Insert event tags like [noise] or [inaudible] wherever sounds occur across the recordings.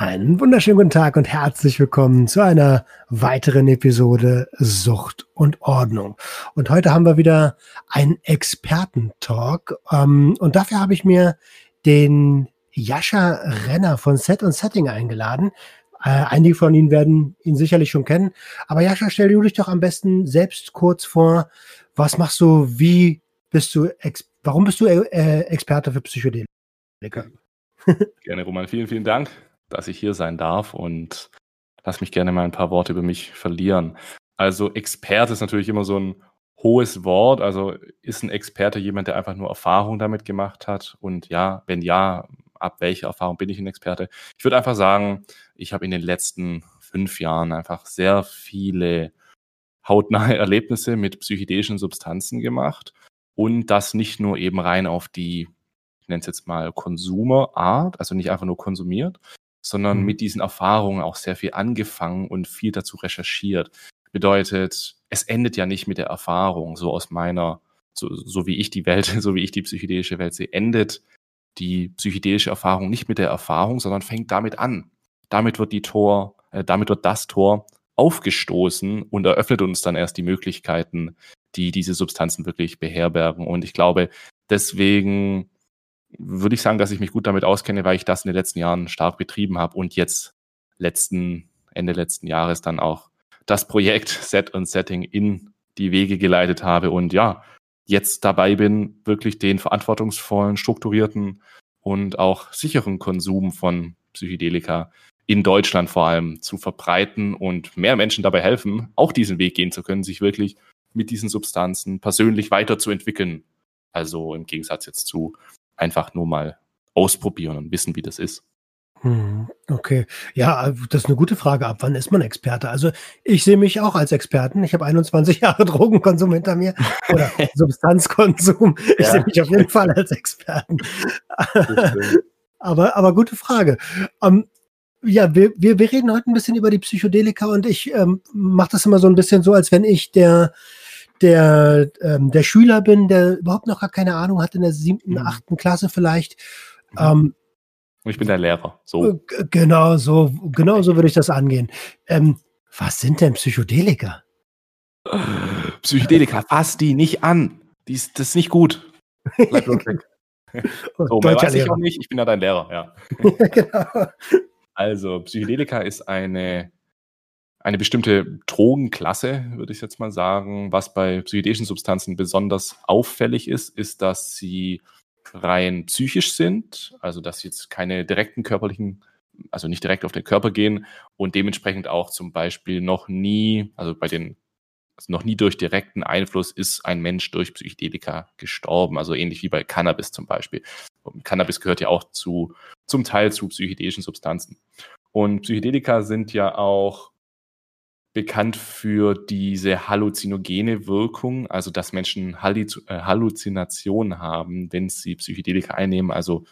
Einen wunderschönen guten Tag und herzlich willkommen zu einer weiteren Episode Sucht und Ordnung. Und heute haben wir wieder einen Expertentalk. Ähm, und dafür habe ich mir den Jascha Renner von Set und Setting eingeladen. Äh, einige von Ihnen werden ihn sicherlich schon kennen. Aber Jascha, stell du dich doch am besten selbst kurz vor. Was machst du? Wie bist du? Warum bist du äh, Experte für Psychedelika? Gerne, Roman. Vielen, vielen Dank dass ich hier sein darf und lass mich gerne mal ein paar Worte über mich verlieren. Also Experte ist natürlich immer so ein hohes Wort. Also ist ein Experte jemand, der einfach nur Erfahrung damit gemacht hat? Und ja, wenn ja, ab welcher Erfahrung bin ich ein Experte? Ich würde einfach sagen, ich habe in den letzten fünf Jahren einfach sehr viele hautnahe Erlebnisse mit psychedelischen Substanzen gemacht und das nicht nur eben rein auf die, ich nenne es jetzt mal Konsumerart, also nicht einfach nur konsumiert, sondern mhm. mit diesen Erfahrungen auch sehr viel angefangen und viel dazu recherchiert. Bedeutet, es endet ja nicht mit der Erfahrung, so aus meiner, so, so wie ich die Welt, [laughs] so wie ich die psychedelische Welt sehe, endet die psychedelische Erfahrung nicht mit der Erfahrung, sondern fängt damit an. Damit wird die Tor, äh, damit wird das Tor aufgestoßen und eröffnet uns dann erst die Möglichkeiten, die diese Substanzen wirklich beherbergen. Und ich glaube, deswegen würde ich sagen, dass ich mich gut damit auskenne, weil ich das in den letzten Jahren stark betrieben habe und jetzt letzten, Ende letzten Jahres dann auch das Projekt [laughs] Set und Setting in die Wege geleitet habe und ja, jetzt dabei bin, wirklich den verantwortungsvollen, strukturierten und auch sicheren Konsum von Psychedelika in Deutschland vor allem zu verbreiten und mehr Menschen dabei helfen, auch diesen Weg gehen zu können, sich wirklich mit diesen Substanzen persönlich weiterzuentwickeln. Also im Gegensatz jetzt zu einfach nur mal ausprobieren und wissen, wie das ist. Hm, okay, ja, das ist eine gute Frage. Ab wann ist man Experte? Also ich sehe mich auch als Experten. Ich habe 21 [laughs] Jahre Drogenkonsum hinter mir oder [laughs] Substanzkonsum. Ich ja. sehe mich auf jeden Fall als Experten. [laughs] aber, aber gute Frage. Um, ähm, ja, wir, wir, wir reden heute ein bisschen über die Psychedelika und ich ähm, mache das immer so ein bisschen so, als wenn ich der der, ähm, der Schüler bin, der überhaupt noch gar keine Ahnung hat in der siebten, mhm. achten Klasse vielleicht. Mhm. Ähm, und ich bin der Lehrer. So. Genau, so, genau so würde ich das angehen. Ähm, was sind denn Psychedelika? [laughs] Psychedelika, fass die nicht an. Die ist, das ist nicht gut. Bleib [laughs] so, mehr weiß ich auch nicht. Ich bin ja dein Lehrer, ja. [laughs] genau. Also, Psychedelika ist eine eine bestimmte Drogenklasse, würde ich jetzt mal sagen. Was bei psychedelischen Substanzen besonders auffällig ist, ist, dass sie rein psychisch sind, also dass sie jetzt keine direkten körperlichen, also nicht direkt auf den Körper gehen und dementsprechend auch zum Beispiel noch nie, also bei den also noch nie durch direkten Einfluss ist ein Mensch durch Psychedelika gestorben, also ähnlich wie bei Cannabis zum Beispiel. Und Cannabis gehört ja auch zu, zum Teil zu psychedelischen Substanzen. Und Psychedelika sind ja auch bekannt für diese halluzinogene Wirkung, also dass Menschen äh, Halluzinationen haben, wenn sie Psychedelika einnehmen, also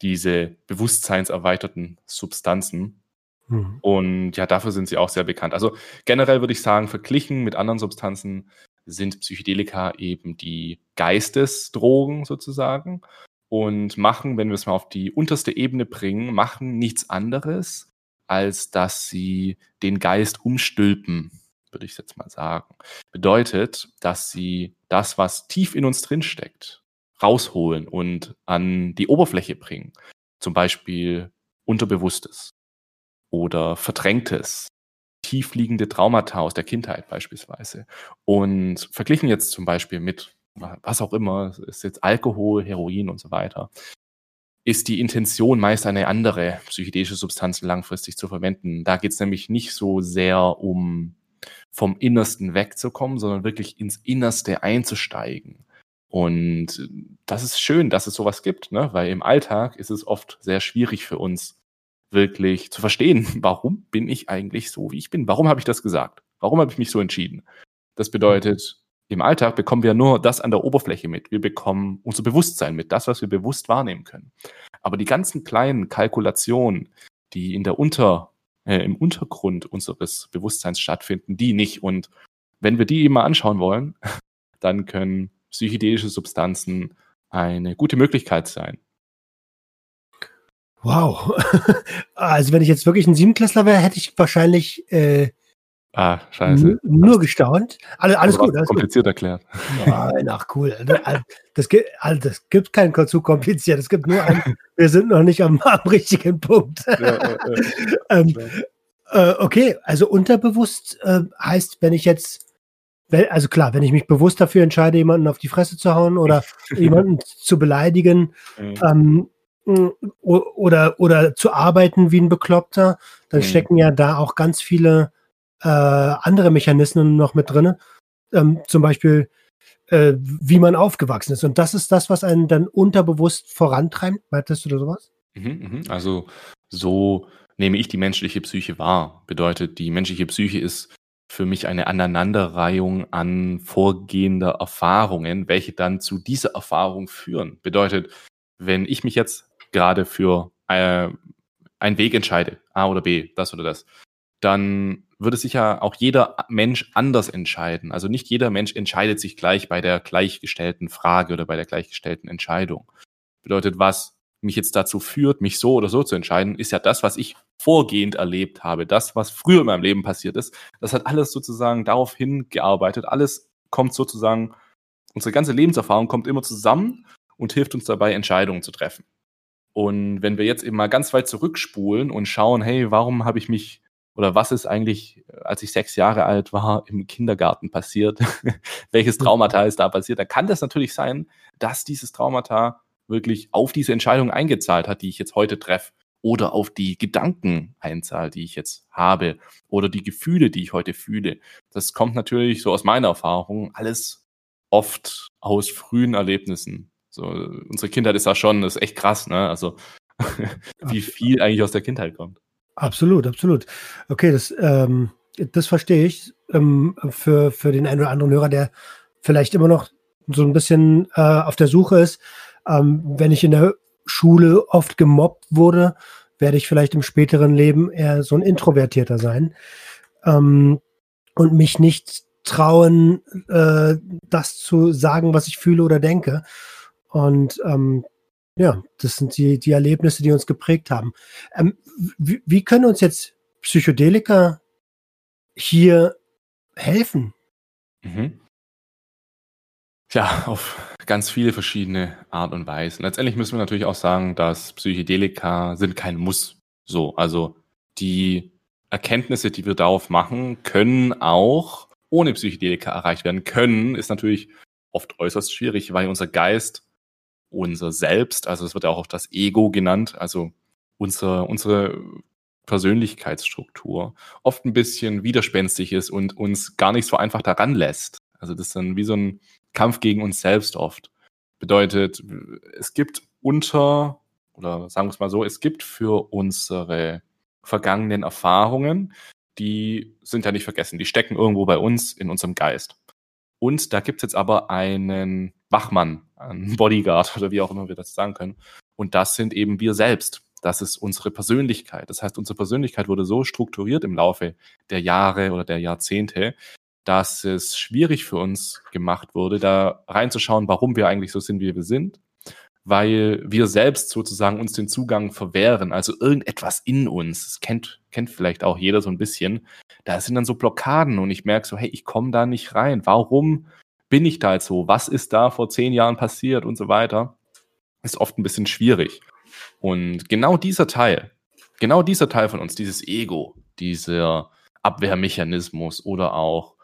diese bewusstseinserweiterten Substanzen. Mhm. Und ja, dafür sind sie auch sehr bekannt. Also generell würde ich sagen, verglichen mit anderen Substanzen sind Psychedelika eben die Geistesdrogen sozusagen und machen, wenn wir es mal auf die unterste Ebene bringen, machen nichts anderes, als dass sie den Geist umstülpen, würde ich jetzt mal sagen. Bedeutet, dass sie das, was tief in uns drinsteckt, rausholen und an die Oberfläche bringen. Zum Beispiel Unterbewusstes oder Verdrängtes, tiefliegende Traumata aus der Kindheit beispielsweise. Und verglichen jetzt zum Beispiel mit was auch immer, ist jetzt Alkohol, Heroin und so weiter, ist die Intention meist eine andere, psychedelische Substanzen langfristig zu verwenden. Da geht es nämlich nicht so sehr um vom Innersten wegzukommen, sondern wirklich ins Innerste einzusteigen. Und das ist schön, dass es sowas gibt, ne? weil im Alltag ist es oft sehr schwierig für uns, wirklich zu verstehen, [laughs] warum bin ich eigentlich so, wie ich bin? Warum habe ich das gesagt? Warum habe ich mich so entschieden? Das bedeutet, im Alltag bekommen wir nur das an der Oberfläche mit. Wir bekommen unser Bewusstsein mit, das, was wir bewusst wahrnehmen können. Aber die ganzen kleinen Kalkulationen, die in der Unter, äh, im Untergrund unseres Bewusstseins stattfinden, die nicht. Und wenn wir die mal anschauen wollen, [laughs] dann können psychedelische Substanzen eine gute Möglichkeit sein. Wow. [laughs] Also wenn ich jetzt wirklich ein Siebenklässler wäre, hätte ich wahrscheinlich äh, Ah, scheiße. Nur gestaunt. Alles, alles gut. Alles kompliziert gut. erklärt. Nein, ach cool. Das gibt, also das gibt kein zu kompliziert. Es gibt nur ein, [laughs] wir sind noch nicht am, am richtigen Punkt. Ja, ja, ja. [laughs] ähm, äh, okay, also unterbewusst äh, heißt, wenn ich jetzt, also klar, wenn ich mich bewusst dafür entscheide, jemanden auf die Fresse zu hauen oder [laughs] jemanden zu beleidigen, ähm, oder, oder zu arbeiten wie ein Bekloppter, dann stecken ja da auch ganz viele äh, andere Mechanismen noch mit drin. Ähm, zum Beispiel, äh, wie man aufgewachsen ist. Und das ist das, was einen dann unterbewusst vorantreibt. Meintest du da sowas? Mhm, mh. Also so nehme ich die menschliche Psyche wahr. Bedeutet, die menschliche Psyche ist für mich eine Aneinanderreihung an vorgehender Erfahrungen, welche dann zu dieser Erfahrung führen. Bedeutet, wenn ich mich jetzt gerade für äh, einen Weg entscheide, A oder B, das oder das, dann würde sich ja auch jeder Mensch anders entscheiden. Also nicht jeder Mensch entscheidet sich gleich bei der gleichgestellten Frage oder bei der gleichgestellten Entscheidung. Bedeutet, was mich jetzt dazu führt, mich so oder so zu entscheiden, ist ja das, was ich vorgehend erlebt habe, das, was früher in meinem Leben passiert ist. Das hat alles sozusagen darauf hingearbeitet. Alles kommt sozusagen, unsere ganze Lebenserfahrung kommt immer zusammen und hilft uns dabei, Entscheidungen zu treffen. Und wenn wir jetzt eben mal ganz weit zurückspulen und schauen, hey, warum habe ich mich oder was ist eigentlich, als ich sechs Jahre alt war, im Kindergarten passiert? [laughs] Welches mhm. Traumata ist da passiert? Da kann das natürlich sein, dass dieses Traumata wirklich auf diese Entscheidung eingezahlt hat, die ich jetzt heute treffe, oder auf die Gedanken einzahlt, die ich jetzt habe, oder die Gefühle, die ich heute fühle. Das kommt natürlich so aus meiner Erfahrung alles oft aus frühen Erlebnissen. So, unsere Kindheit ist da schon, das ist echt krass, ne? Also, [laughs] wie viel eigentlich aus der Kindheit kommt. Absolut, absolut. Okay, das, ähm, das verstehe ich. Ähm, für, für den einen oder anderen Hörer, der vielleicht immer noch so ein bisschen äh, auf der Suche ist. Ähm, wenn ich in der Schule oft gemobbt wurde, werde ich vielleicht im späteren Leben eher so ein Introvertierter sein ähm, und mich nicht trauen, äh, das zu sagen, was ich fühle oder denke. Und ähm, ja, das sind die, die Erlebnisse, die uns geprägt haben. Ähm, wie, wie können uns jetzt Psychedelika hier helfen? Mhm. Tja, auf ganz viele verschiedene Art und Weisen. Letztendlich müssen wir natürlich auch sagen, dass Psychedelika sind kein Muss. So, also die Erkenntnisse, die wir darauf machen, können auch ohne Psychedelika erreicht werden. Können ist natürlich oft äußerst schwierig, weil unser Geist unser Selbst, also es wird ja auch das Ego genannt, also unsere, unsere Persönlichkeitsstruktur oft ein bisschen widerspenstig ist und uns gar nicht so einfach daran lässt. Also das ist dann wie so ein Kampf gegen uns selbst oft. Bedeutet, es gibt unter, oder sagen wir es mal so, es gibt für unsere vergangenen Erfahrungen, die sind ja nicht vergessen, die stecken irgendwo bei uns in unserem Geist. Und da gibt es jetzt aber einen Wachmann, einen [laughs] Bodyguard oder wie auch immer wir das sagen können. Und das sind eben wir selbst. Das ist unsere Persönlichkeit. Das heißt, unsere Persönlichkeit wurde so strukturiert im Laufe der Jahre oder der Jahrzehnte, dass es schwierig für uns gemacht wurde, da reinzuschauen, warum wir eigentlich so sind, wie wir sind, weil wir selbst sozusagen uns den Zugang verwehren, also irgendetwas in uns, das kennt, kennt vielleicht auch jeder so ein bisschen, da sind dann so Blockaden und ich merke so, hey, ich komme da nicht rein. Warum bin ich da jetzt so? Was ist da vor zehn Jahren passiert und so weiter? Ist oft ein bisschen schwierig. Und genau dieser Teil, genau dieser Teil von uns, dieses Ego, dieser Abwehrmechanismus oder auch,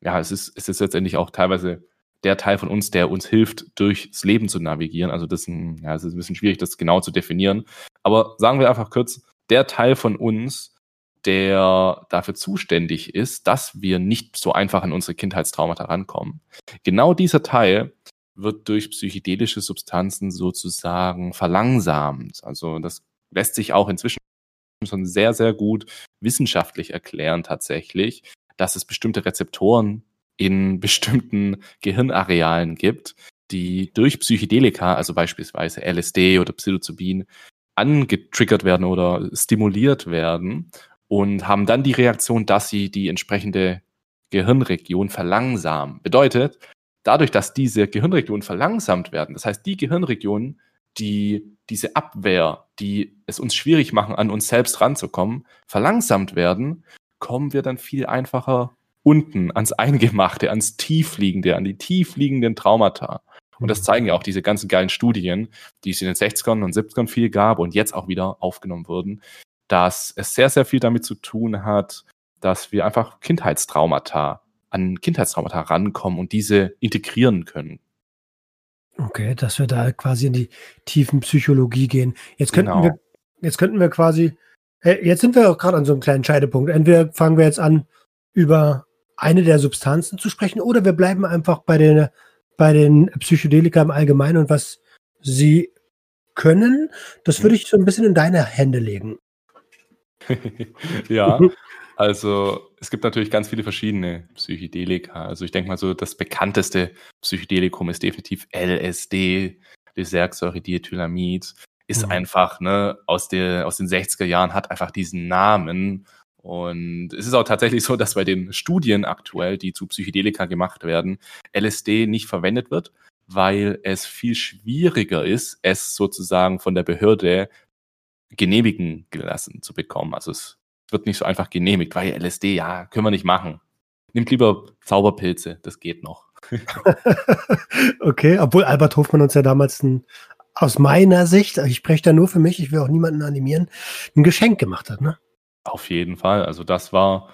ja, es ist, es ist letztendlich auch teilweise der Teil von uns, der uns hilft, durchs Leben zu navigieren. Also das ja, es ist ein bisschen schwierig, das genau zu definieren. Aber sagen wir einfach kurz, der Teil von uns, der dafür zuständig ist, dass wir nicht so einfach an unsere Kindheitstraumata rankommen. Genau dieser Teil wird durch psychedelische Substanzen sozusagen verlangsamt. Also das lässt sich auch inzwischen schon sehr, sehr gut wissenschaftlich erklären tatsächlich, dass es bestimmte Rezeptoren in [laughs] bestimmten Gehirnarealen gibt, die durch Psychedelika, also beispielsweise LSD oder Psilocybin, angetriggert werden oder stimuliert werden und haben dann die Reaktion, dass sie die entsprechende Gehirnregion verlangsamen. Bedeutet, dadurch, dass diese Gehirnregionen verlangsamt werden, das heißt die Gehirnregionen, die diese Abwehr, die es uns schwierig machen, an uns selbst ranzukommen, verlangsamt werden, kommen wir dann viel einfacher unten ans Eingemachte, ans Tiefliegende, an die tiefliegenden Traumata. Und das zeigen ja auch diese ganzen geilen Studien, die es in den 60ern und 70ern viel gab und jetzt auch wieder aufgenommen wurden, dass es sehr, sehr viel damit zu tun hat, dass wir einfach Kindheitstraumata, an Kindheitstraumata rankommen und diese integrieren können. Okay, dass wir da quasi in die tiefen Psychologie gehen. Jetzt könnten genau. wir, jetzt könnten wir quasi, jetzt sind wir auch gerade an so einem kleinen Scheidepunkt. Entweder fangen wir jetzt an, über eine der Substanzen zu sprechen, oder wir bleiben einfach bei den, bei den Psychedelika im Allgemeinen und was sie können. Das würde ich so ein bisschen in deine Hände legen. [laughs] ja, also es gibt natürlich ganz viele verschiedene Psychedelika. Also ich denke mal so, das bekannteste Psychedelikum ist definitiv LSD, Desertsäure-Diethylamid. Ist mhm. einfach, ne, aus, der, aus den 60er Jahren, hat einfach diesen Namen. Und es ist auch tatsächlich so, dass bei den Studien aktuell, die zu Psychedelika gemacht werden, LSD nicht verwendet wird, weil es viel schwieriger ist, es sozusagen von der Behörde genehmigen gelassen zu bekommen. Also es wird nicht so einfach genehmigt, weil LSD, ja, können wir nicht machen. Nimmt lieber Zauberpilze, das geht noch. [laughs] okay, obwohl Albert Hofmann uns ja damals ein, aus meiner Sicht, ich spreche da nur für mich, ich will auch niemanden animieren, ein Geschenk gemacht hat, ne? Auf jeden Fall. Also das war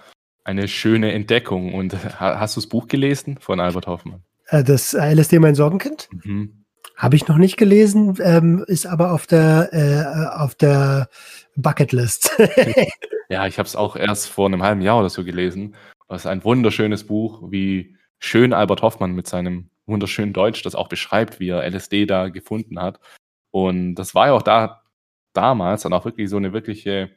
eine schöne Entdeckung. Und hast du das Buch gelesen von Albert Hoffmann? Äh, das LSD mein Sorgenkind? Mhm. Habe ich noch nicht gelesen, ähm, ist aber auf der, äh, auf der Bucketlist. [laughs] ja, ich habe es auch erst vor einem halben Jahr oder so gelesen. Das ist ein wunderschönes Buch, wie schön Albert Hoffmann mit seinem wunderschönen Deutsch das auch beschreibt, wie er LSD da gefunden hat. Und das war ja auch da damals dann auch wirklich so eine wirkliche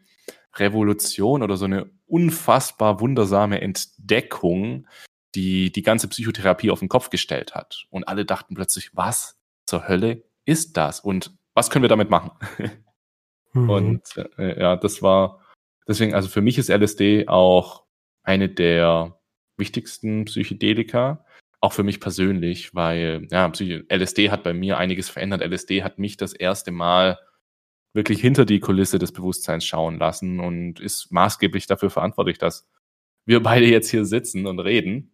Revolution oder so eine unfassbar wundersame Entdeckung, die die ganze Psychotherapie auf den Kopf gestellt hat. Und alle dachten plötzlich, was? Zur Hölle ist das und was können wir damit machen? mhm. Und äh, ja, das war deswegen, also für mich ist LSD auch eine der wichtigsten Psychedelika, auch für mich persönlich, weil ja, LSD hat bei mir einiges verändert. LSD hat mich das erste Mal wirklich hinter die Kulisse des Bewusstseins schauen lassen und ist maßgeblich dafür verantwortlich, dass wir beide jetzt hier sitzen und reden.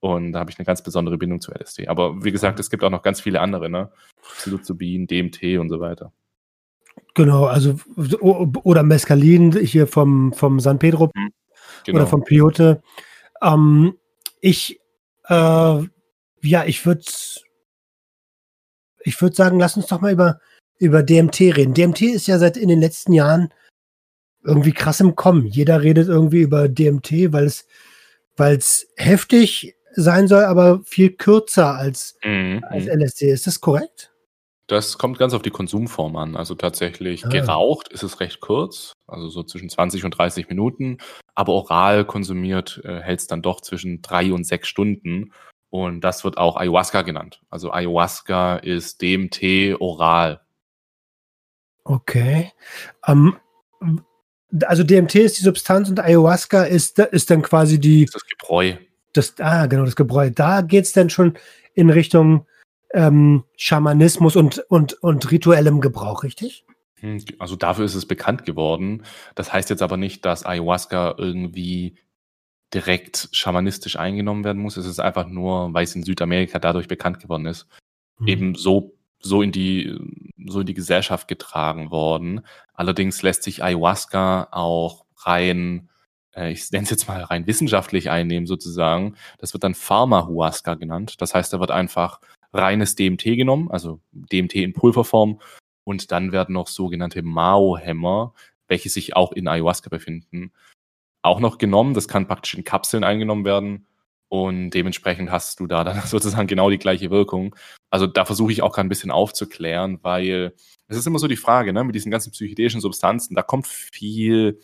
Und da habe ich eine ganz besondere Bindung zu LSD. Aber wie gesagt, es gibt auch noch ganz viele andere, ne? Psilocybin, DMT und so weiter. Genau, also oder Mescalin hier vom, vom San Pedro mhm, genau. oder vom Piote. Ähm, ich, äh, ja, ich würde ich würde sagen, lass uns doch mal über, über DMT reden. DMT ist ja seit in den letzten Jahren irgendwie krass im Kommen. Jeder redet irgendwie über DMT, weil es, weil es heftig sein soll, aber viel kürzer als, mhm. als LSD. Ist das korrekt? Das kommt ganz auf die Konsumform an. Also tatsächlich ah. geraucht ist es recht kurz, also so zwischen 20 und 30 Minuten. Aber oral konsumiert äh, hält es dann doch zwischen drei und sechs Stunden. Und das wird auch Ayahuasca genannt. Also Ayahuasca ist DMT oral. Okay. Um, ähm, also DMT ist die Substanz und Ayahuasca ist, ist dann quasi die. Das, ist das Gebräu das, ah, genau, das Gebräu, da geht es dann schon in Richtung ähm, Schamanismus und, und, und rituellem Gebrauch, richtig? Hm, also dafür ist es bekannt geworden. Das heißt jetzt aber nicht, dass Ayahuasca irgendwie direkt schamanistisch eingenommen werden muss. Es ist einfach nur, weil es in Südamerika dadurch bekannt geworden ist, mhm. eben so, so in die, so in die Gesellschaft getragen worden. Allerdings lässt sich Ayahuasca auch rein äh, ich nenne es jetzt mal rein wissenschaftlich einnehmen sozusagen. Das wird dann Pharma-Huasca genannt. Das heißt, da wird einfach reines DMT genommen, also DMT in Pulverform. Und dann werden noch sogenannte Mao-Hämmer, welche sich auch in Ayahuasca befinden, auch noch genommen. Das kann praktisch in Kapseln eingenommen werden. Und dementsprechend hast du da dann [laughs] sozusagen genau die gleiche Wirkung. Also da versuche ich auch gerade ein bisschen aufzuklären, weil es ist immer so die Frage, ne, mit diesen ganzen psychedelischen Substanzen, da kommt viel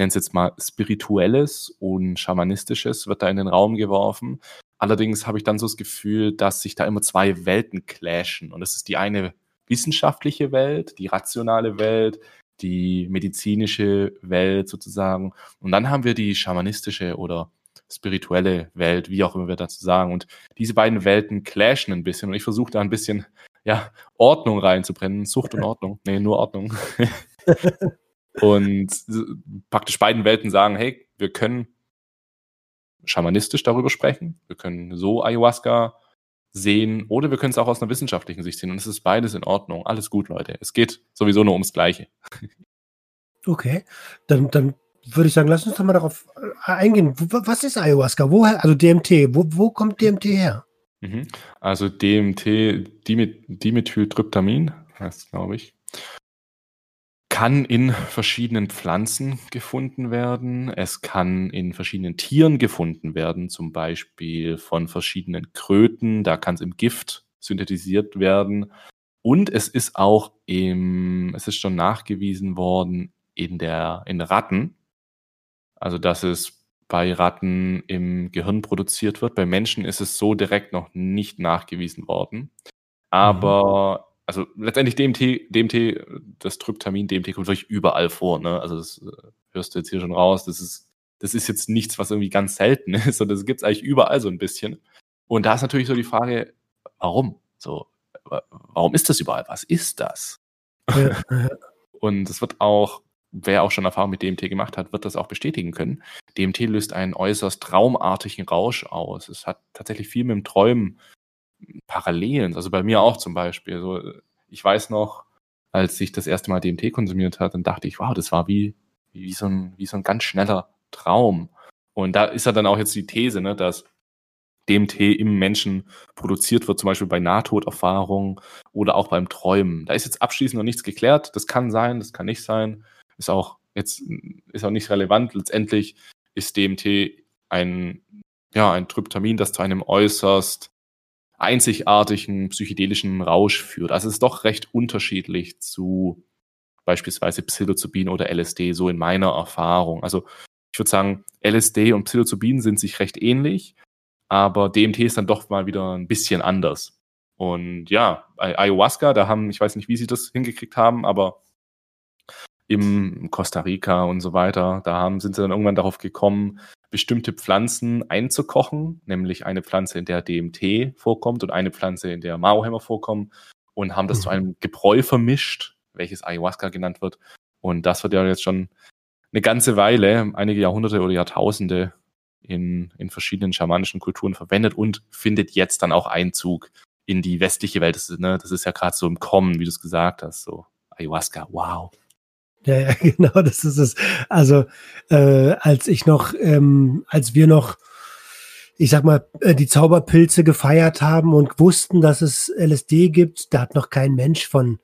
nenne es jetzt mal Spirituelles und Schamanistisches wird da in den Raum geworfen. Allerdings habe ich dann so das Gefühl, dass sich da immer zwei Welten clashen. Und das ist die eine wissenschaftliche Welt, die rationale Welt, die medizinische Welt sozusagen. Und dann haben wir die schamanistische oder spirituelle Welt, wie auch immer wir dazu sagen. Und diese beiden Welten clashen ein bisschen. Und ich versuche da ein bisschen ja, Ordnung reinzubrennen. Sucht und [laughs] Ordnung. Nee, nur Ordnung. [laughs] und praktisch beiden Welten sagen, hey, wir können schamanistisch darüber sprechen, wir können so Ayahuasca sehen oder wir können es auch aus einer wissenschaftlichen Sicht sehen. Und es ist beides in Ordnung. Alles gut, Leute. Es geht sowieso nur ums Gleiche. Okay, dann, dann würde ich sagen, lass uns doch mal darauf äh, eingehen. Was ist Ayahuasca? Woher, also DMT, wo, wo kommt DMT her? Mhm. Also DMT, Dimethyltryptamin, heißt glaube ich, kann in verschiedenen Pflanzen gefunden werden. Es kann in verschiedenen Tieren gefunden werden, zum Beispiel von verschiedenen Kröten. Da kann es im Gift synthetisiert werden. Und es ist auch im, es ist schon nachgewiesen worden in der, in Ratten. Also, dass es bei Ratten im Gehirn produziert wird. Bei Menschen ist es so direkt noch nicht nachgewiesen worden. Aber, mhm. Also letztendlich DMT, DMT, das Tryptamin, DMT kommt wirklich überall vor. Ne? Also das äh, hörst du jetzt hier schon raus. Das ist, das ist jetzt nichts, was irgendwie ganz selten [laughs] ist, sondern das gibt es eigentlich überall so ein bisschen. Und da ist natürlich so die Frage, warum? So, warum ist das überall? Was ist das? Ja. [laughs] Und es wird auch wer auch schon Erfahrung mit DMT gemacht hat, wird das auch bestätigen können. DMT löst einen äußerst traumartigen Rausch aus. Es hat tatsächlich viel mit dem Träumen Parallelen. Also bei mir auch zum Beispiel. So, ich weiß noch, als ich das erste Mal DMT konsumiert hat, dann dachte ich, wow, das war wie, wie, so, ein, wie so ein ganz schneller Traum. Und da ist ja dann auch jetzt die These, ne, dass DMT im Menschen produziert wird, zum Beispiel bei Nahtoderfahrungen oder auch beim Träumen. Da ist jetzt abschließend noch nichts geklärt. Das kann sein, das kann nicht sein ist auch jetzt ist auch nicht relevant. Letztendlich ist DMT ein, ja, ein Tryptamin, das zu einem äußerst einzigartigen psychedelischen Rausch führt. Also es ist doch recht unterschiedlich zu beispielsweise Psilocybin oder LSD, so in meiner Erfahrung. Also ich würde sagen, LSD und Psilocybin sind sich recht ähnlich, aber DMT ist dann doch mal wieder ein bisschen anders. Und ja, Ayahuasca, da haben, ich weiß nicht, wie sie das hingekriegt haben, aber im Costa Rica und so weiter. Da haben, sind sie dann irgendwann darauf gekommen, bestimmte Pflanzen einzukochen, nämlich eine Pflanze, in der DMT vorkommt und eine Pflanze, in der Maohämmer vorkommen und haben das mhm. zu einem Gebräu vermischt, welches Ayahuasca genannt wird. Und das wird ja jetzt schon eine ganze Weile, einige Jahrhunderte oder Jahrtausende in, in verschiedenen schamanischen Kulturen verwendet und findet jetzt dann auch Einzug in die westliche Welt. Das ist, ne, das ist ja gerade so im Kommen, wie du es gesagt hast. So Ayahuasca, wow. Ja, ja, [laughs] genau, das ist es. Also, äh, als ich noch, ähm, als wir noch, ich sag mal, äh, die Zauberpilze gefeiert haben und wussten, dass es LSD gibt, da hat noch kein Mensch von,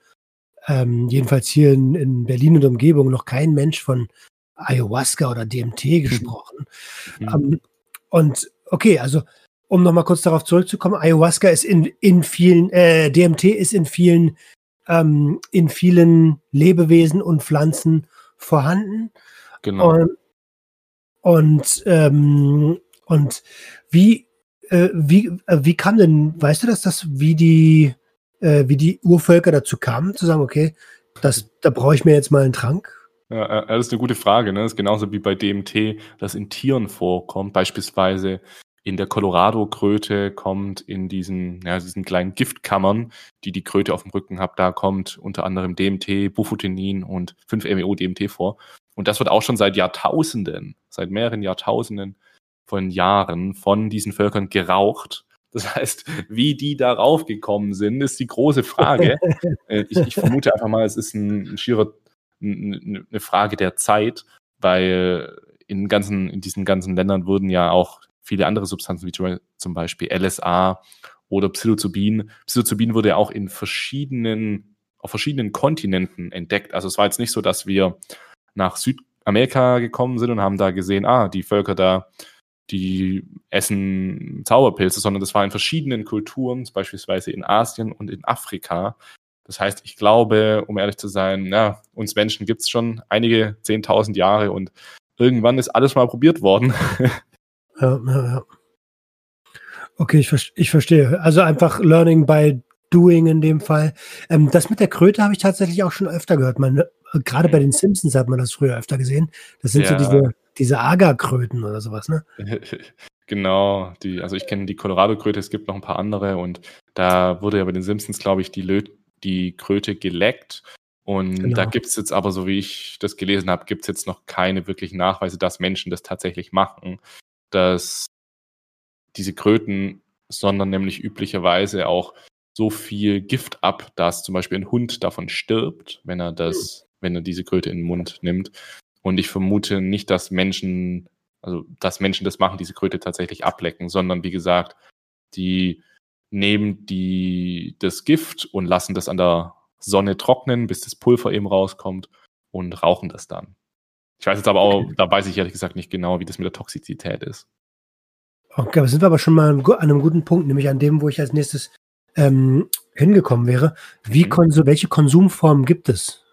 ähm, jedenfalls hier in, in Berlin und Umgebung, noch kein Mensch von Ayahuasca oder DMT mhm. gesprochen. Mhm. Ähm, und okay, also um nochmal kurz darauf zurückzukommen, Ayahuasca ist in, in vielen, äh, DMT ist in vielen ähm, in vielen Lebewesen und Pflanzen vorhanden. Genau. Und, und, ähm, und wie, äh, wie, äh, wie kam denn, weißt du, dass das, wie die, äh, wie die Urvölker dazu kamen, zu sagen, okay, das, da brauche ich mir jetzt mal einen Trank? Ja, das ist eine gute Frage. Ne? Das ist genauso wie bei DMT, das in Tieren vorkommt. Beispielsweise in der Colorado-Kröte kommt in diesen, ja, diesen kleinen Giftkammern, die die Kröte auf dem Rücken hat, da kommt unter anderem DMT, Bufotenin und 5-MeO-DMT vor. Und das wird auch schon seit Jahrtausenden, seit mehreren Jahrtausenden von Jahren von diesen Völkern geraucht. Das heißt, wie die darauf gekommen sind, ist die große Frage. [laughs] Äh, ich, ich, vermute einfach mal, es ist ein, ein schierer, eine Frage der Zeit, weil in, ganzen, in diesen ganzen Ländern wurden ja auch viele andere Substanzen, wie zum Beispiel LSA oder Psilocybin. Psilocybin wurde ja auch in verschiedenen, auf verschiedenen Kontinenten entdeckt. Also es war jetzt nicht so, dass wir nach Südamerika gekommen sind und haben da gesehen, ah, die Völker da, die essen Zauberpilze, sondern das war in verschiedenen Kulturen, beispielsweise in Asien und in Afrika. Das heißt, ich glaube, um ehrlich zu sein, ja, uns Menschen gibt es schon einige zehntausend Jahre und irgendwann ist alles mal probiert worden. [laughs] Ja, ja, ja. Okay, ich, ich verstehe. Also einfach Learning by Doing in dem Fall. Ähm, das mit der Kröte habe ich tatsächlich auch schon öfter gehört. Man, äh, gerade bei den Simpsons hat man das früher öfter gesehen. Das sind ja. so diese, diese Agarkröten oder sowas, ne? [laughs] genau, die, also ich kenne die Colorado-Kröte, es gibt noch ein paar andere und da wurde ja bei den Simpsons, glaube ich, die, Lö die Kröte geleckt. Und genau. da gibt es jetzt aber, so wie ich das gelesen habe, gibt es jetzt noch keine wirklichen Nachweise, dass Menschen das tatsächlich machen. Dass diese Kröten sondern nämlich üblicherweise auch so viel Gift ab, dass zum Beispiel ein Hund davon stirbt, wenn er das, mhm. wenn er diese Kröte in den Mund nimmt. Und ich vermute nicht, dass Menschen, also dass Menschen das machen, diese Kröte tatsächlich ablecken, sondern wie gesagt, die nehmen die das Gift und lassen das an der Sonne trocknen, bis das Pulver eben rauskommt und rauchen das dann. Ich weiß jetzt aber auch, da weiß ich ehrlich gesagt nicht genau, wie das mit der Toxizität ist. Okay, da sind wir aber schon mal an einem guten Punkt, nämlich an dem, wo ich als nächstes ähm, hingekommen wäre. Wie mhm. Konsum, welche Konsumformen gibt es?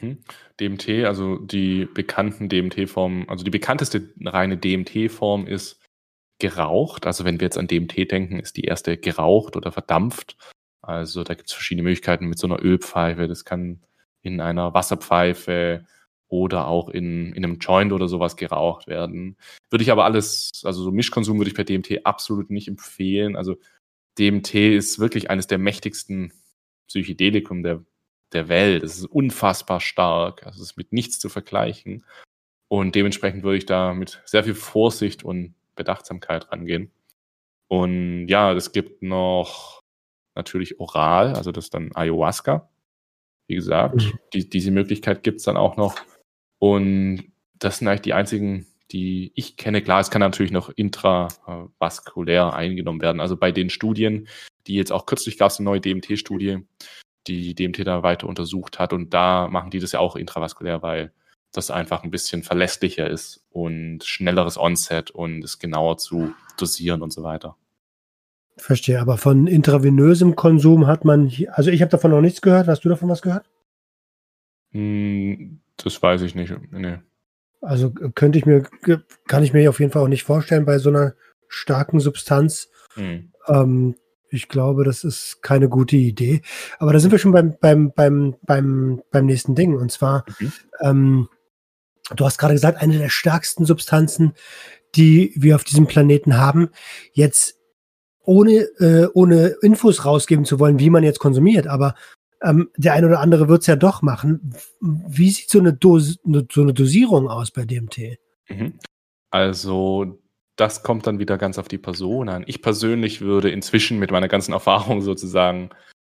Mhm. DMT, also die bekannten DMT-Formen, also die bekannteste reine DMT-Form ist geraucht. Also wenn wir jetzt an DMT denken, ist die erste geraucht oder verdampft. Also da gibt es verschiedene Möglichkeiten mit so einer Ölpfeife. Das kann in einer Wasserpfeife oder auch in, in einem Joint oder sowas geraucht werden. Würde ich aber alles, also so Mischkonsum würde ich bei DMT absolut nicht empfehlen. Also DMT ist wirklich eines der mächtigsten Psychedelikum der, der Welt. Es ist unfassbar stark. Also es ist mit nichts zu vergleichen. Und dementsprechend würde ich da mit sehr viel Vorsicht und Bedachtsamkeit rangehen. Und ja, es gibt noch natürlich oral, also das ist dann Ayahuasca. Wie gesagt, mhm. die, diese Möglichkeit gibt es dann auch noch. Und das sind eigentlich die einzigen, die ich kenne. Klar, es kann natürlich noch intravaskulär eingenommen werden. Also bei den Studien, die jetzt auch kürzlich gab es eine neue DMT-Studie, die DMT da weiter untersucht hat. Und da machen die das ja auch intravaskulär, weil das einfach ein bisschen verlässlicher ist und schnelleres Onset und es genauer zu dosieren und so weiter. Verstehe, aber von intravenösem Konsum hat man, also ich habe davon noch nichts gehört. Hast du davon was gehört? Hm, das weiß ich nicht. Nee. Also könnte ich mir, kann ich mir auf jeden Fall auch nicht vorstellen bei so einer starken Substanz. Hm. Ähm, ich glaube, das ist keine gute Idee. Aber da sind wir schon beim, beim, beim, beim, beim nächsten Ding. Und zwar, mhm. ähm, du hast gerade gesagt, eine der stärksten Substanzen, die wir auf diesem Planeten haben. Jetzt ohne, äh, ohne Infos rausgeben zu wollen, wie man jetzt konsumiert, aber ähm, der eine oder andere wird es ja doch machen. Wie sieht so eine, Dos so eine Dosierung aus bei DMT? Mhm. Also, das kommt dann wieder ganz auf die Person an. Ich persönlich würde inzwischen mit meiner ganzen [laughs] Erfahrung sozusagen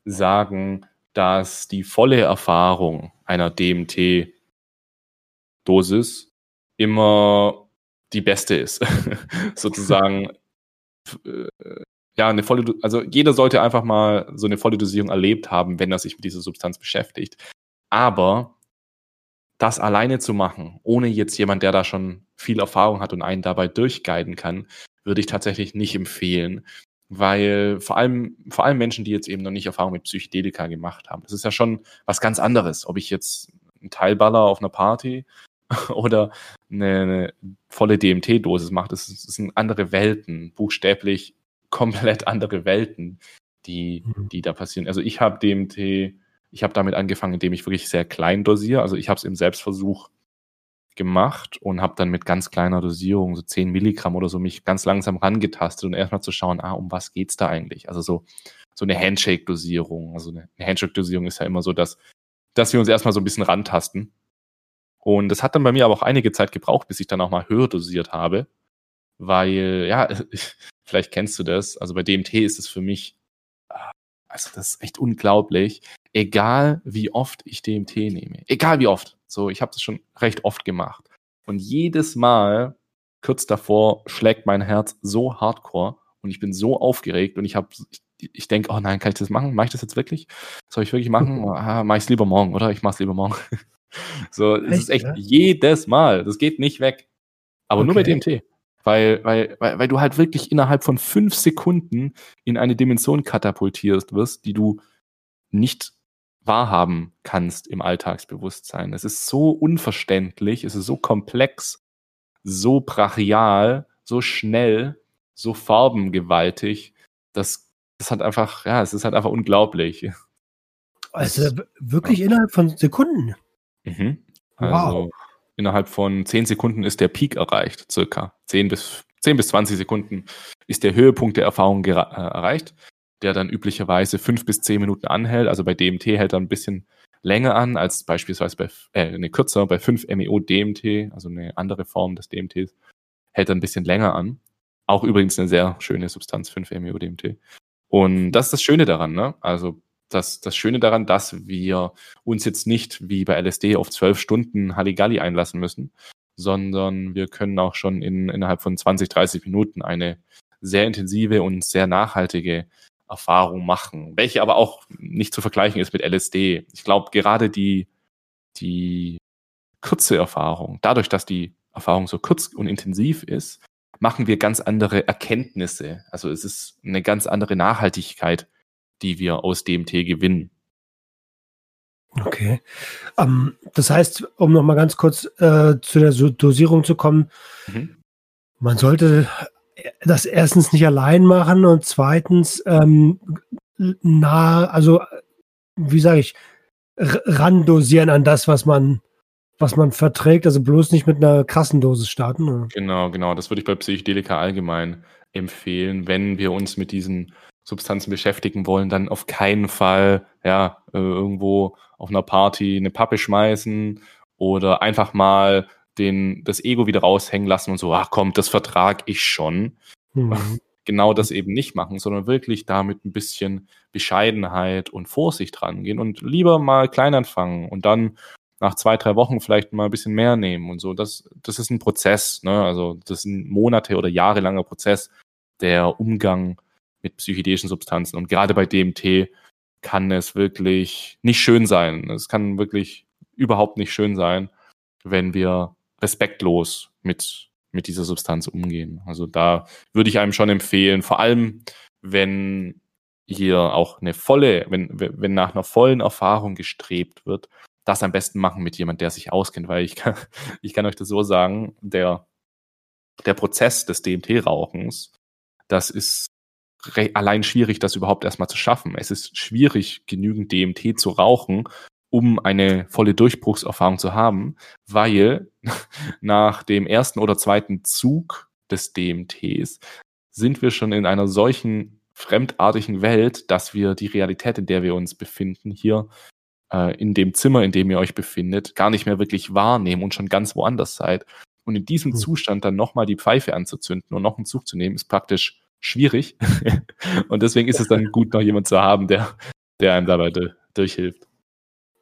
sagen, dass die volle Erfahrung einer DMT-Dosis immer die beste ist. [laughs] sozusagen äh, ja, eine volle, also jeder sollte einfach mal so eine volle Dosierung erlebt haben, wenn er sich mit dieser Substanz beschäftigt. Aber das alleine zu machen, ohne jetzt jemand, der da schon viel Erfahrung hat und einen dabei durchguiden kann, würde ich tatsächlich nicht empfehlen. Weil vor allem, vor allem Menschen, die jetzt eben noch nicht Erfahrung mit Psychedelika gemacht haben, das ist ja schon was ganz anderes, ob ich jetzt einen Teilballer auf einer Party [laughs] oder eine, eine volle DMT-Dosis mache. Das, das sind andere Welten, buchstäblich komplett andere Welten, die, mhm. die da passieren. Also ich habe DMT, ich habe damit angefangen, indem ich wirklich sehr klein dosiere. Also ich habe es im Selbstversuch gemacht und habe dann mit ganz kleiner Dosierung, so 10 Milligramm oder so, mich ganz langsam rangetastet und erstmal zu schauen, ah, um was geht's da eigentlich? Also so, so eine Handshake-Dosierung. Also eine Handshake-Dosierung ist ja immer so, dass, dass wir uns erstmal so ein bisschen rantasten. Und das hat dann bei mir aber auch einige Zeit gebraucht, bis ich dann auch mal höher dosiert habe. Weil, ja, [laughs] Vielleicht kennst du das. Also bei DMT ist es für mich, ah, also das ist echt unglaublich. Egal wie oft ich DMT nehme, egal wie oft. So, ich habe das schon recht oft gemacht. Und jedes Mal, kurz davor, schlägt mein Herz so hardcore und ich bin so aufgeregt und ich habe, ich, ich denke, oh nein, kann ich das machen? Mache ich das jetzt wirklich? Soll ich wirklich machen? [laughs] ah, mach ich es lieber morgen, oder? Ich mach's lieber morgen. [laughs] so, es ist echt ja? jedes Mal. Das geht nicht weg. Aber okay. nur bei DMT. Weil, weil, weil, weil du halt wirklich innerhalb von fünf Sekunden in eine Dimension katapultiert wirst, die du nicht wahrhaben kannst im Alltagsbewusstsein. Es ist so unverständlich, es ist so komplex, so brachial, so schnell, so farbengewaltig, dass das hat einfach, ja, es ist halt einfach unglaublich. Also wirklich innerhalb von Sekunden. Mhm. Also wow. Innerhalb von 10 Sekunden ist der Peak erreicht, circa. 10 bis, 10 bis 20 Sekunden ist der Höhepunkt der Erfahrung äh, erreicht, der dann üblicherweise 5 bis 10 Minuten anhält. Also bei DMT hält er ein bisschen länger an als beispielsweise bei, äh, eine kürzer, bei 5 MEO DMT, also eine andere Form des DMTs, hält er ein bisschen länger an. Auch übrigens eine sehr schöne Substanz, 5 MEO DMT. Und das ist das Schöne daran, ne? Also das, das Schöne daran, dass wir uns jetzt nicht wie bei LSD auf zwölf Stunden Halligalli einlassen müssen, sondern wir können auch schon in, innerhalb von 20, 30 Minuten eine sehr intensive und sehr nachhaltige Erfahrung machen, welche aber auch nicht zu vergleichen ist mit LSD. Ich glaube, gerade die, die kurze Erfahrung, dadurch, dass die Erfahrung so kurz und intensiv ist, machen wir ganz andere Erkenntnisse. Also es ist eine ganz andere Nachhaltigkeit, die wir aus DMT gewinnen. Okay. Ähm, das heißt, um nochmal ganz kurz äh, zu der Dosierung zu kommen, mhm. man sollte das erstens nicht allein machen und zweitens ähm, nah, also wie sage ich, randosieren an das, was man was man verträgt, also bloß nicht mit einer krassen Dosis starten. Oder? Genau, genau. Das würde ich bei Psychedelika allgemein empfehlen, wenn wir uns mit diesen Substanzen beschäftigen wollen, dann auf keinen Fall ja äh, irgendwo auf einer Party eine Pappe schmeißen oder einfach mal den das Ego wieder raushängen lassen und so, ach komm, das vertrag ich schon. Mhm. [laughs] Genau das eben nicht machen, sondern wirklich damit ein bisschen Bescheidenheit und Vorsicht rangehen und lieber mal klein anfangen und dann nach zwei, drei Wochen vielleicht mal ein bisschen mehr nehmen und so. Das, das ist ein Prozess, ne? Also das ist ein Monate- oder jahrelanger Prozess, der Umgang mit psychedelischen Substanzen. Und gerade bei DMT kann es wirklich nicht schön sein. Es kann wirklich überhaupt nicht schön sein, wenn wir respektlos mit, mit dieser Substanz umgehen. Also da würde ich einem schon empfehlen, vor allem wenn hier auch eine volle, wenn, wenn nach einer vollen Erfahrung gestrebt wird, das am besten machen mit jemand, der sich auskennt, weil ich kann, [laughs] ich kann euch das so sagen, der, der Prozess des DMT-Rauchens, das ist allein schwierig, das überhaupt erstmal zu schaffen. Es ist schwierig, genügend DMT zu rauchen, um eine volle Durchbruchserfahrung zu haben, weil [laughs] nach dem ersten oder zweiten Zug des DMTs sind wir schon in einer solchen fremdartigen Welt, dass wir die Realität, in der wir uns befinden, hier äh, in dem Zimmer, in dem ihr euch befindet, gar nicht mehr wirklich wahrnehmen und schon ganz woanders seid. Und in diesem mhm. Zustand dann nochmal die Pfeife anzuzünden und noch einen Zug zu nehmen, ist praktisch schwierig. [laughs] und deswegen ist es dann gut, noch jemand zu haben, der, der einem dabei durchhilft.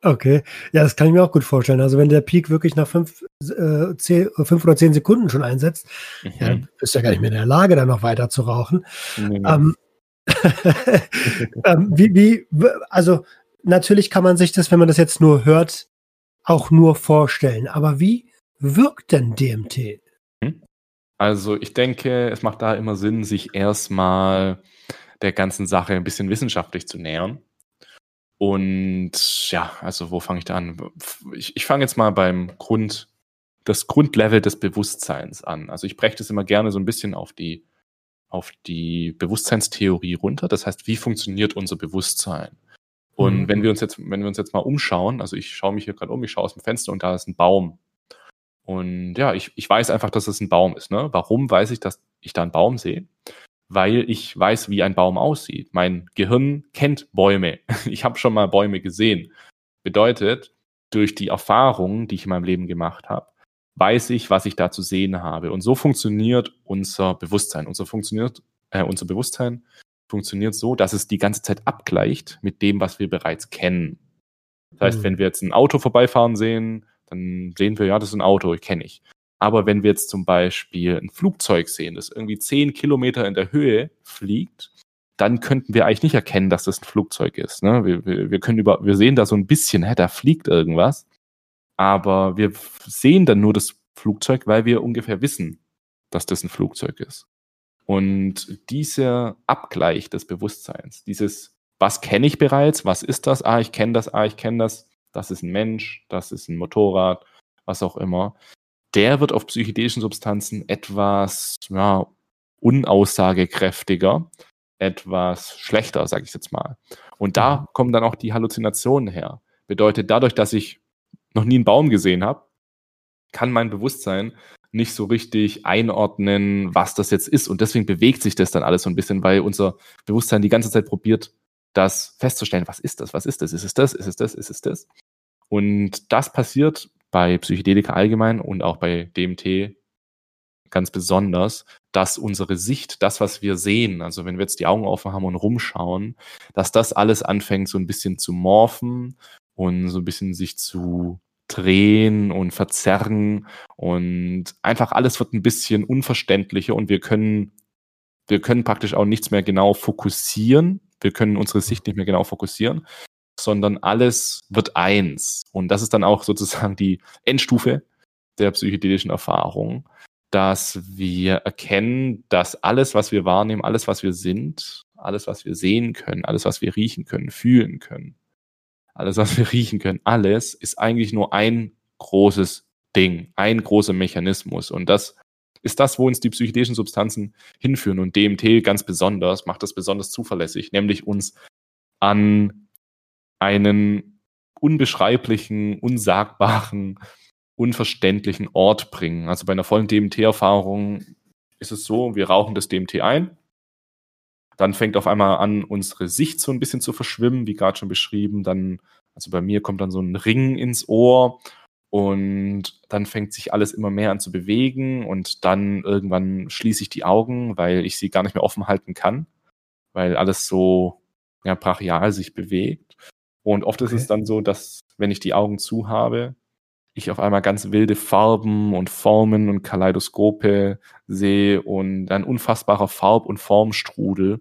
Okay, ja, das kann ich mir auch gut vorstellen. Also wenn der Peak wirklich nach fünf, äh, zehn, fünf oder zehn Sekunden schon einsetzt, mhm. ja, dann bist du ja gar nicht mehr in der Lage, dann noch weiter zu rauchen. Mhm. Ähm, [laughs] ähm, wie, wie, also natürlich kann man sich das, wenn man das jetzt nur hört, auch nur vorstellen. Aber wie wirkt denn DMT? Also ich denke, es macht da immer Sinn, sich erstmal der ganzen Sache ein bisschen wissenschaftlich zu nähern. Und ja, also wo fange ich da an? Ich, ich fange jetzt mal beim Grund, das Grundlevel des Bewusstseins an. Also ich breche das immer gerne so ein bisschen auf die, auf die Bewusstseinstheorie runter. Das heißt, wie funktioniert unser Bewusstsein? Und mhm. wenn wir uns jetzt, wenn wir uns jetzt mal umschauen, also ich schaue mich hier gerade um, ich schaue aus dem Fenster und da ist ein Baum. Und ja, ich, ich weiß einfach, dass es ein Baum ist. Ne? Warum weiß ich, dass ich da einen Baum sehe? Weil ich weiß, wie ein Baum aussieht. Mein Gehirn kennt Bäume. [laughs] Ich habe schon mal Bäume gesehen. Bedeutet, durch die Erfahrungen, die ich in meinem Leben gemacht habe, weiß ich, was ich da zu sehen habe. Und so funktioniert unser Bewusstsein. Unser funktioniert, äh, unser Bewusstsein funktioniert so, dass es die ganze Zeit abgleicht mit dem, was wir bereits kennen. Das heißt, mhm. wenn wir jetzt ein Auto vorbeifahren sehen, dann sehen wir, ja, das ist ein Auto, ich kenne ich. Aber wenn wir jetzt zum Beispiel ein Flugzeug sehen, das irgendwie zehn Kilometer in der Höhe fliegt, dann könnten wir eigentlich nicht erkennen, dass das ein Flugzeug ist. Ne? Wir, wir, wir, können über, wir sehen da so ein bisschen, hä, da fliegt irgendwas. Aber wir sehen dann nur das Flugzeug, weil wir ungefähr wissen, dass das ein Flugzeug ist. Und dieser Abgleich des Bewusstseins, dieses, was kenne ich bereits, was ist das, ah, ich kenne das, ah, ich kenne das, das ist ein Mensch, das ist ein Motorrad, was auch immer, der wird auf psychedelischen Substanzen etwas ja, unaussagekräftiger, etwas schlechter, sage ich jetzt mal. Und da mhm. kommen dann auch die Halluzinationen her. Bedeutet, dadurch, dass ich noch nie einen Baum gesehen habe, kann mein Bewusstsein nicht so richtig einordnen, was das jetzt ist. Und deswegen bewegt sich das dann alles so ein bisschen, weil unser Bewusstsein die ganze Zeit probiert, das festzustellen, was ist das, was ist das, ist es das, ist es das, ist es das. Und das passiert bei Psychedelika allgemein und auch bei DMT ganz besonders, dass unsere Sicht, das, was wir sehen, also wenn wir jetzt die Augen offen haben und rumschauen, dass das alles anfängt so ein bisschen zu morphen und so ein bisschen sich zu drehen und verzerren und einfach alles wird ein bisschen unverständlicher und wir können, wir können praktisch auch nichts mehr genau fokussieren. Wir können unsere Sicht nicht mehr genau fokussieren, sondern alles wird eins. Und das ist dann auch sozusagen die Endstufe der psychedelischen Erfahrung, dass wir erkennen, dass alles, was wir wahrnehmen, alles, was wir sind, alles, was wir sehen können, alles, was wir riechen können, fühlen können, alles, was wir riechen können, alles ist eigentlich nur ein großes Ding, ein großer Mechanismus. Und das ist das, wo uns die psychedelischen Substanzen hinführen. Und DMT ganz besonders macht das besonders zuverlässig, nämlich uns an einen unbeschreiblichen, unsagbaren, unverständlichen Ort bringen. Also bei einer vollen DMT-Erfahrung ist es so, wir rauchen das DMT ein, dann fängt auf einmal an, unsere Sicht so ein bisschen zu verschwimmen, wie gerade schon beschrieben. Dann, also bei mir kommt dann so ein Ring ins Ohr und dann fängt sich alles immer mehr an zu bewegen und dann irgendwann schließe ich die Augen, weil ich sie gar nicht mehr offen halten kann, weil alles so ja, brachial sich bewegt. Und oft okay. ist es dann so, dass wenn ich die Augen zu habe, ich auf einmal ganz wilde Farben und Formen und Kaleidoskope sehe und ein unfassbarer Farb- und Formstrudel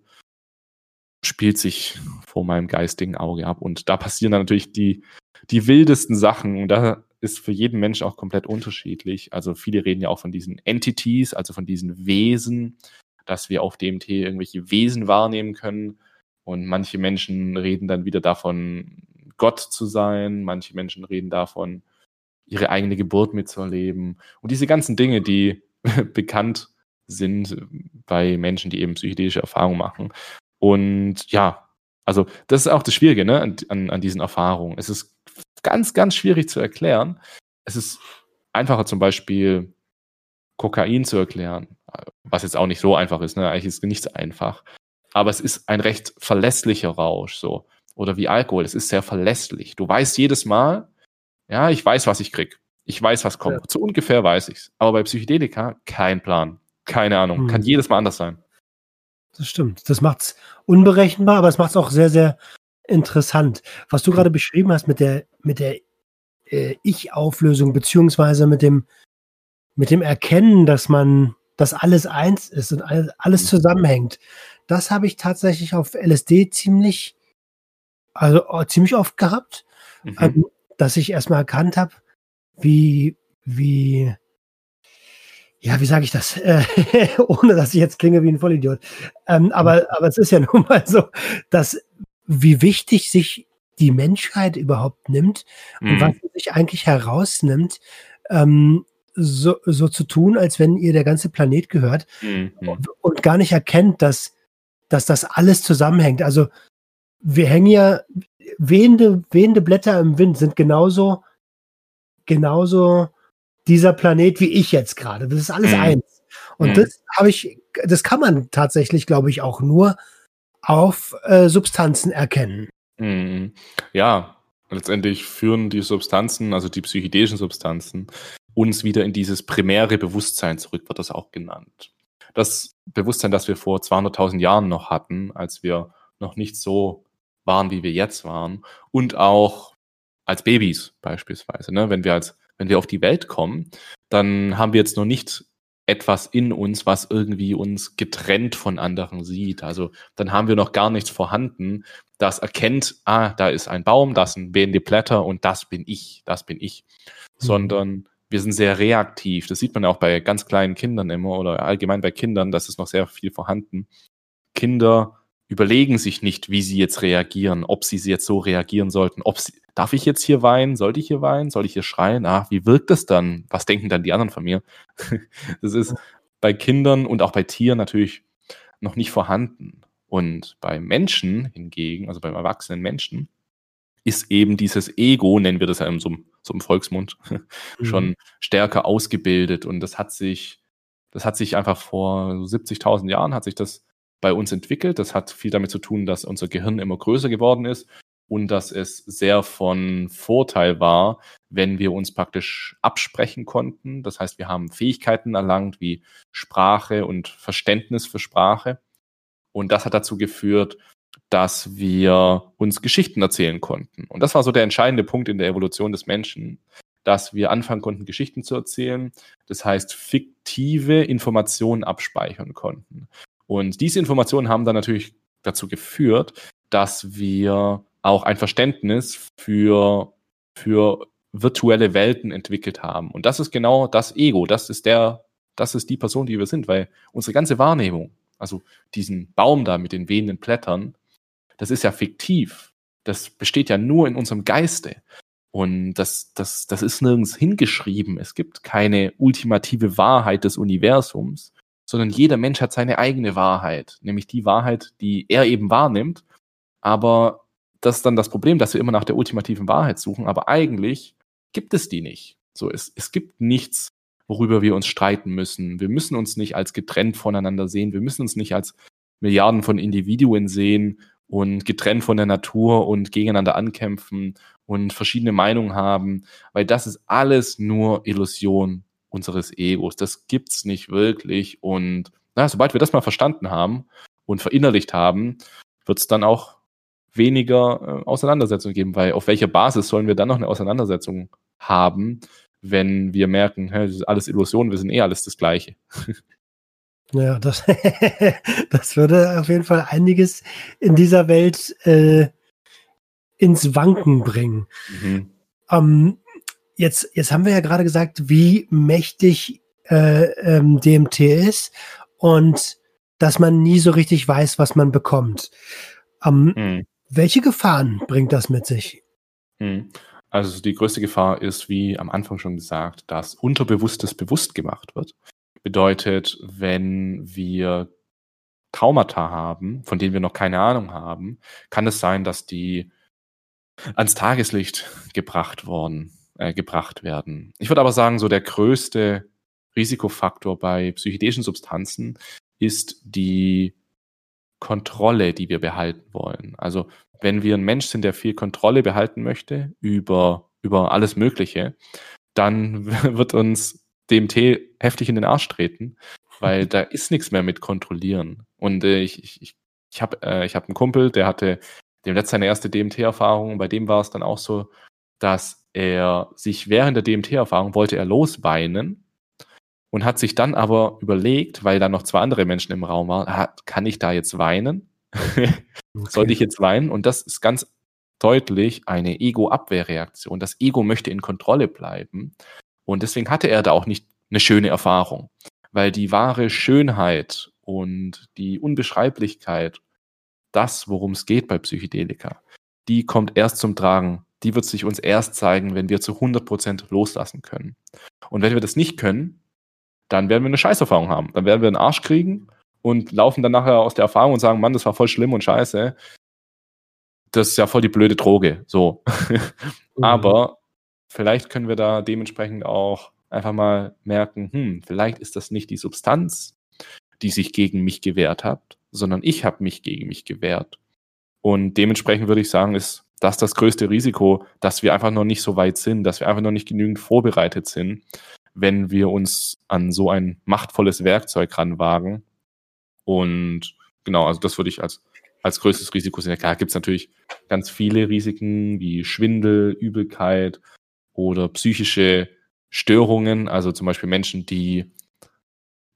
spielt sich vor meinem geistigen Auge ab. Und da passieren dann natürlich die, die wildesten Sachen. Und da ist für jeden Mensch auch komplett unterschiedlich. Also viele reden ja auch von diesen Entities, also von diesen Wesen, dass wir auf DMT irgendwelche Wesen wahrnehmen können. Und manche Menschen reden dann wieder davon, Gott zu sein. Manche Menschen reden davon, ihre eigene Geburt mitzuerleben und diese ganzen Dinge, die [laughs] bekannt sind bei Menschen, die eben psychedelische Erfahrungen machen. Und ja, also das ist auch das Schwierige ne, an, an, diesen Erfahrungen. Es ist ganz, ganz schwierig zu erklären. Es ist einfacher zum Beispiel Kokain zu erklären, was jetzt auch nicht so einfach ist. Ne? Eigentlich ist es nicht so einfach. Aber es ist ein recht verlässlicher Rausch, so. Oder wie Alkohol, es ist sehr verlässlich. Du weißt jedes Mal, ja, ich weiß, was ich krieg. Ich weiß, was kommt. Ja. So ungefähr weiß ich's. Aber bei Psychedelika kein Plan. Keine Ahnung. Hm. Kann jedes Mal anders sein. Das stimmt. Das macht's unberechenbar, aber es macht's auch sehr, sehr interessant. Was du gerade beschrieben hast mit der, mit der äh, Ich-Auflösung, beziehungsweise mit dem, mit dem Erkennen, dass man, dass alles eins ist und alles, alles hm. zusammenhängt. Das habe ich tatsächlich auf LSD ziemlich, also oh, ziemlich oft gehabt. Mhm. Ähm, dass ich erstmal erkannt habe, wie, wie, ja, wie sage ich das, äh, [laughs] ohne dass ich jetzt klinge wie ein Vollidiot. Ähm, aber, mhm. aber es ist ja [laughs] nun mal so, dass wie wichtig sich die Menschheit überhaupt nimmt mhm. und was sie sich eigentlich herausnimmt, ähm, so, so zu tun, als wenn ihr der ganze Planet gehört mhm. und, und gar nicht erkennt, dass, dass das alles zusammenhängt. Also wir hängen ja, wehende, wehende Blätter im Wind sind genauso, genauso dieser Planet wie ich jetzt gerade. Das ist alles mhm. eins. Und mhm. das habe ich, das kann man tatsächlich, glaube ich, auch nur auf äh, Substanzen erkennen. Mhm. Ja, letztendlich führen die Substanzen, also die psychedelischen Substanzen, uns wieder in dieses primäre Bewusstsein zurück, wird das auch genannt. Das Bewusstsein, das wir vor 200.000 Jahren noch hatten, als wir noch nicht so waren, wie wir jetzt waren. Und auch als Babys beispielsweise. Ne? Wenn wir als, wenn wir auf die Welt kommen, dann haben wir jetzt noch nicht etwas in uns, was irgendwie uns getrennt von anderen sieht. Also dann haben wir noch gar nichts vorhanden, das erkennt, ah, da ist ein Baum, das sind wehende Blätter und das bin ich, das bin ich. Mhm. Sondern wir sind sehr reaktiv. Das sieht man auch bei ganz kleinen Kindern immer oder allgemein bei Kindern, das ist noch sehr viel vorhanden. Kinder überlegen sich nicht, wie sie jetzt reagieren, ob sie jetzt so reagieren sollten, ob sie, darf ich jetzt hier weinen, sollte ich hier weinen, soll ich hier schreien, ach, wie wirkt das dann, was denken dann die anderen von mir? [laughs] das ist bei Kindern und auch bei Tieren natürlich noch nicht vorhanden. Und bei Menschen hingegen, also beim erwachsenen Menschen, ist eben dieses Ego, nennen wir das ja in so, so einem Volksmund, [laughs] mhm. schon stärker ausgebildet. Und das hat sich, das hat sich einfach vor 70.000 Jahren hat sich das bei uns entwickelt. Das hat viel damit zu tun, dass unser Gehirn immer größer geworden ist und dass es sehr von Vorteil war, wenn wir uns praktisch absprechen konnten. Das heißt, wir haben Fähigkeiten erlangt wie Sprache und Verständnis für Sprache. Und das hat dazu geführt, dass wir uns Geschichten erzählen konnten. Und das war so der entscheidende Punkt in der Evolution des Menschen, dass wir anfangen konnten, Geschichten zu erzählen. Das heißt, fiktive Informationen abspeichern konnten. Und diese Informationen haben dann natürlich dazu geführt, dass wir auch ein Verständnis für, für virtuelle Welten entwickelt haben. Und das ist genau das Ego. Das ist der, das ist die Person, die wir sind, weil unsere ganze Wahrnehmung, also diesen Baum da mit den wehenden Blättern, das ist ja fiktiv. Das besteht ja nur in unserem Geiste. Und das, das, das ist nirgends hingeschrieben. Es gibt keine ultimative Wahrheit des Universums, sondern jeder Mensch hat seine eigene Wahrheit, nämlich die Wahrheit, die er eben wahrnimmt. Aber das ist dann das Problem, dass wir immer nach der ultimativen Wahrheit suchen, aber eigentlich gibt es die nicht. So, es, es gibt nichts, worüber wir uns streiten müssen. Wir müssen uns nicht als getrennt voneinander sehen. Wir müssen uns nicht als Milliarden von Individuen sehen und getrennt von der Natur und gegeneinander ankämpfen und verschiedene Meinungen haben, weil das ist alles nur Illusion unseres Egos. Das gibt's nicht wirklich. Und na, sobald wir das mal verstanden haben und verinnerlicht haben, wird es dann auch weniger äh, Auseinandersetzungen geben, weil auf welcher Basis sollen wir dann noch eine Auseinandersetzung haben, wenn wir merken, hä, das ist alles Illusion, wir sind eh alles das Gleiche. [laughs] Ja, das, [laughs] das würde auf jeden Fall einiges in dieser Welt äh, ins Wanken bringen. Mhm. Ähm, jetzt, jetzt haben wir ja gerade gesagt, wie mächtig äh, ähm, DMT ist und dass man nie so richtig weiß, was man bekommt. Ähm, mhm. Welche Gefahren bringt das mit sich? Hm. Also die größte Gefahr ist, wie am Anfang schon gesagt, dass Unterbewusstes bewusst gemacht wird. Bedeutet, wenn wir Traumata haben, von denen wir noch keine Ahnung haben, kann es sein, dass die ans Tageslicht gebracht worden, äh, gebracht werden. Ich würde aber sagen, so der größte Risikofaktor bei psychedelischen Substanzen ist die Kontrolle, die wir behalten wollen. Also wenn wir ein Mensch sind, der viel Kontrolle behalten möchte über, über alles Mögliche, dann [laughs] wird uns DMT heftig in den Arsch treten, weil da [laughs] ist nichts mehr mit kontrollieren. Und äh, ich, ich, ich, ich habe äh, hab einen Kumpel, der hatte dem letzte seine erste DMT-Erfahrung. Bei dem war es dann auch so, dass er sich während der DMT-Erfahrung wollte er losweinen und hat sich dann aber überlegt, weil da noch zwei andere Menschen im Raum waren, kann ich da jetzt weinen? [laughs] okay. Sollte ich jetzt weinen? Und das ist ganz deutlich eine Ego-Abwehrreaktion. Das Ego möchte in Kontrolle bleiben. Und deswegen hatte er da auch nicht eine schöne Erfahrung, weil die wahre Schönheit und die Unbeschreiblichkeit, das, worum es geht bei Psychedelika, die kommt erst zum Tragen. Die wird sich uns erst zeigen, wenn wir zu 100% loslassen können. Und wenn wir das nicht können, dann werden wir eine Scheißerfahrung haben. Dann werden wir einen Arsch kriegen und laufen dann nachher aus der Erfahrung und sagen, Mann, das war voll schlimm und scheiße. Das ist ja voll die blöde Droge. So. [laughs] mhm. Aber vielleicht können wir da dementsprechend auch einfach mal merken, hm, vielleicht ist das nicht die Substanz, die sich gegen mich gewehrt hat, sondern ich habe mich gegen mich gewehrt. Und dementsprechend würde ich sagen, ist das das größte Risiko, dass wir einfach noch nicht so weit sind, dass wir einfach noch nicht genügend vorbereitet sind, wenn wir uns an so ein machtvolles Werkzeug ranwagen. Und genau, also das würde ich als, als größtes Risiko sehen. Klar gibt es natürlich ganz viele Risiken wie Schwindel, Übelkeit oder psychische Störungen, also zum Beispiel Menschen, die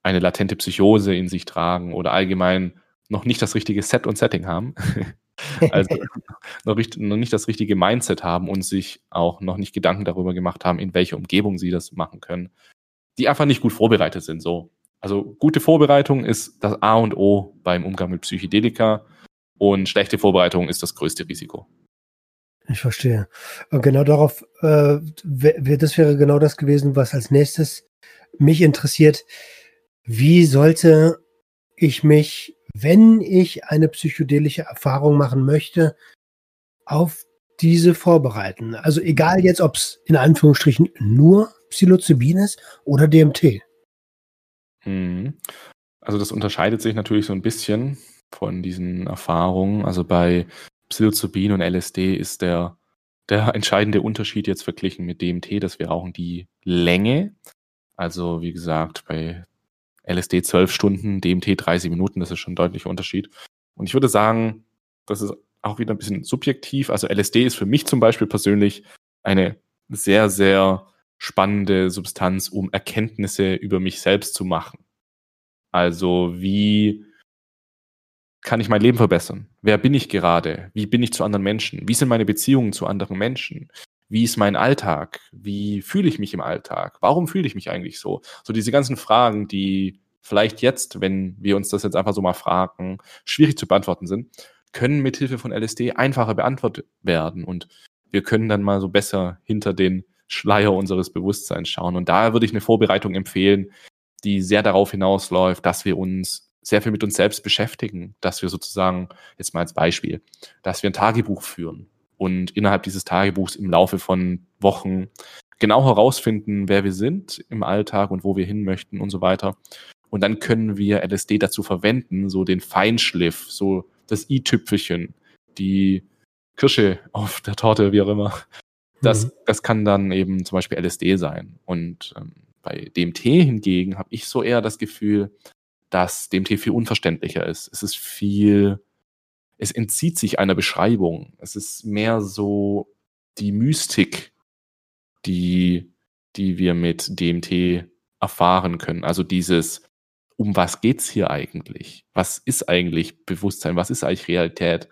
eine latente Psychose in sich tragen oder allgemein noch nicht das richtige Set und Setting haben. [laughs] also [laughs] noch, noch, nicht das richtige Mindset haben und sich auch noch nicht Gedanken darüber gemacht haben, in welcher Umgebung sie das machen können, die einfach nicht gut vorbereitet sind. So. Also gute Vorbereitung ist das A und O beim Umgang mit Psychedelika und schlechte Vorbereitung ist das größte Risiko. Ich verstehe. Und genau darauf, äh, das wäre genau das gewesen, was als nächstes mich interessiert. wie sollte ich mich, wenn ich eine psychedelische Erfahrung machen möchte, auf diese vorbereiten? Also egal jetzt, ob es in Anführungsstrichen nur Psilocybin ist oder DMT. Mhm. Also das unterscheidet sich natürlich so ein bisschen von diesen Erfahrungen. Also bei Psilocybin und LSD ist der, der [laughs] entscheidende Unterschied jetzt verglichen mit DMT, dass wir rauchen die Länge. Also wie gesagt, bei LSD 12 Stunden, DMT 30 Minuten, das ist schon ein deutlicher Unterschied. Und ich würde sagen, das ist auch wieder ein bisschen subjektiv. Also LSD ist für mich zum Beispiel persönlich eine sehr, sehr spannende Substanz, um Erkenntnisse über mich selbst zu machen. Also wie kann ich mein Leben verbessern? Wer bin ich gerade? Wie bin ich zu anderen Menschen? Wie sind meine Beziehungen zu anderen Menschen? Wie ist mein Alltag? Wie fühle ich mich im Alltag? Warum fühle ich mich eigentlich so? So diese ganzen Fragen, die vielleicht jetzt, wenn wir uns das jetzt einfach so mal fragen, schwierig zu beantworten sind, können mithilfe von LSD einfacher beantwortet werden und wir können dann mal so besser hinter den Schleier unseres Bewusstseins schauen. Und da würde ich eine Vorbereitung empfehlen, die sehr darauf hinausläuft, dass wir uns sehr viel mit uns selbst beschäftigen, dass wir sozusagen, jetzt mal als Beispiel, dass wir ein Tagebuch führen und innerhalb dieses Tagebuchs im Laufe von Wochen genau herausfinden, wer wir sind im Alltag und wo wir hin möchten und so weiter. Und dann können wir LSD dazu verwenden, so den Feinschliff, so das i-Tüpfelchen, die Kirsche auf der Torte, wie auch immer. Das, mhm. das kann dann eben zum Beispiel LSD sein. Und ähm, bei DMT hingegen habe ich so eher das Gefühl, dass DMT viel unverständlicher ist. Es ist viel, es entzieht sich einer Beschreibung. Es ist mehr so die Mystik, die, die wir mit DMT erfahren können. Also dieses, um was geht's hier eigentlich? Was ist eigentlich Bewusstsein? Was ist eigentlich Realität?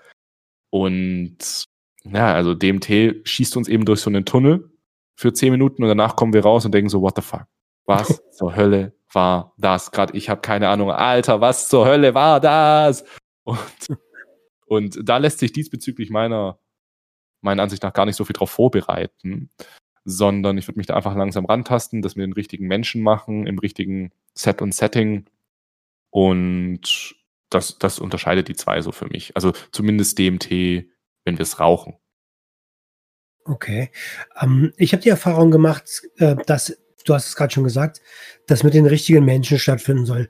Und ja, also DMT schießt uns eben durch so einen Tunnel für zehn Minuten und danach kommen wir raus und denken so, what the fuck? Was [laughs] zur Hölle war das? Gerade ich habe keine Ahnung, Alter, was zur Hölle war das? Und, und da lässt sich diesbezüglich meiner, meiner Ansicht nach gar nicht so viel drauf vorbereiten, sondern ich würde mich da einfach langsam rantasten, das mit den richtigen Menschen machen, im richtigen Set und Setting und das, das unterscheidet die zwei so für mich. Also zumindest DMT, wenn wir es rauchen. Okay. Ähm, ich habe die Erfahrung gemacht, äh, dass, du hast es gerade schon gesagt, dass mit den richtigen Menschen stattfinden soll.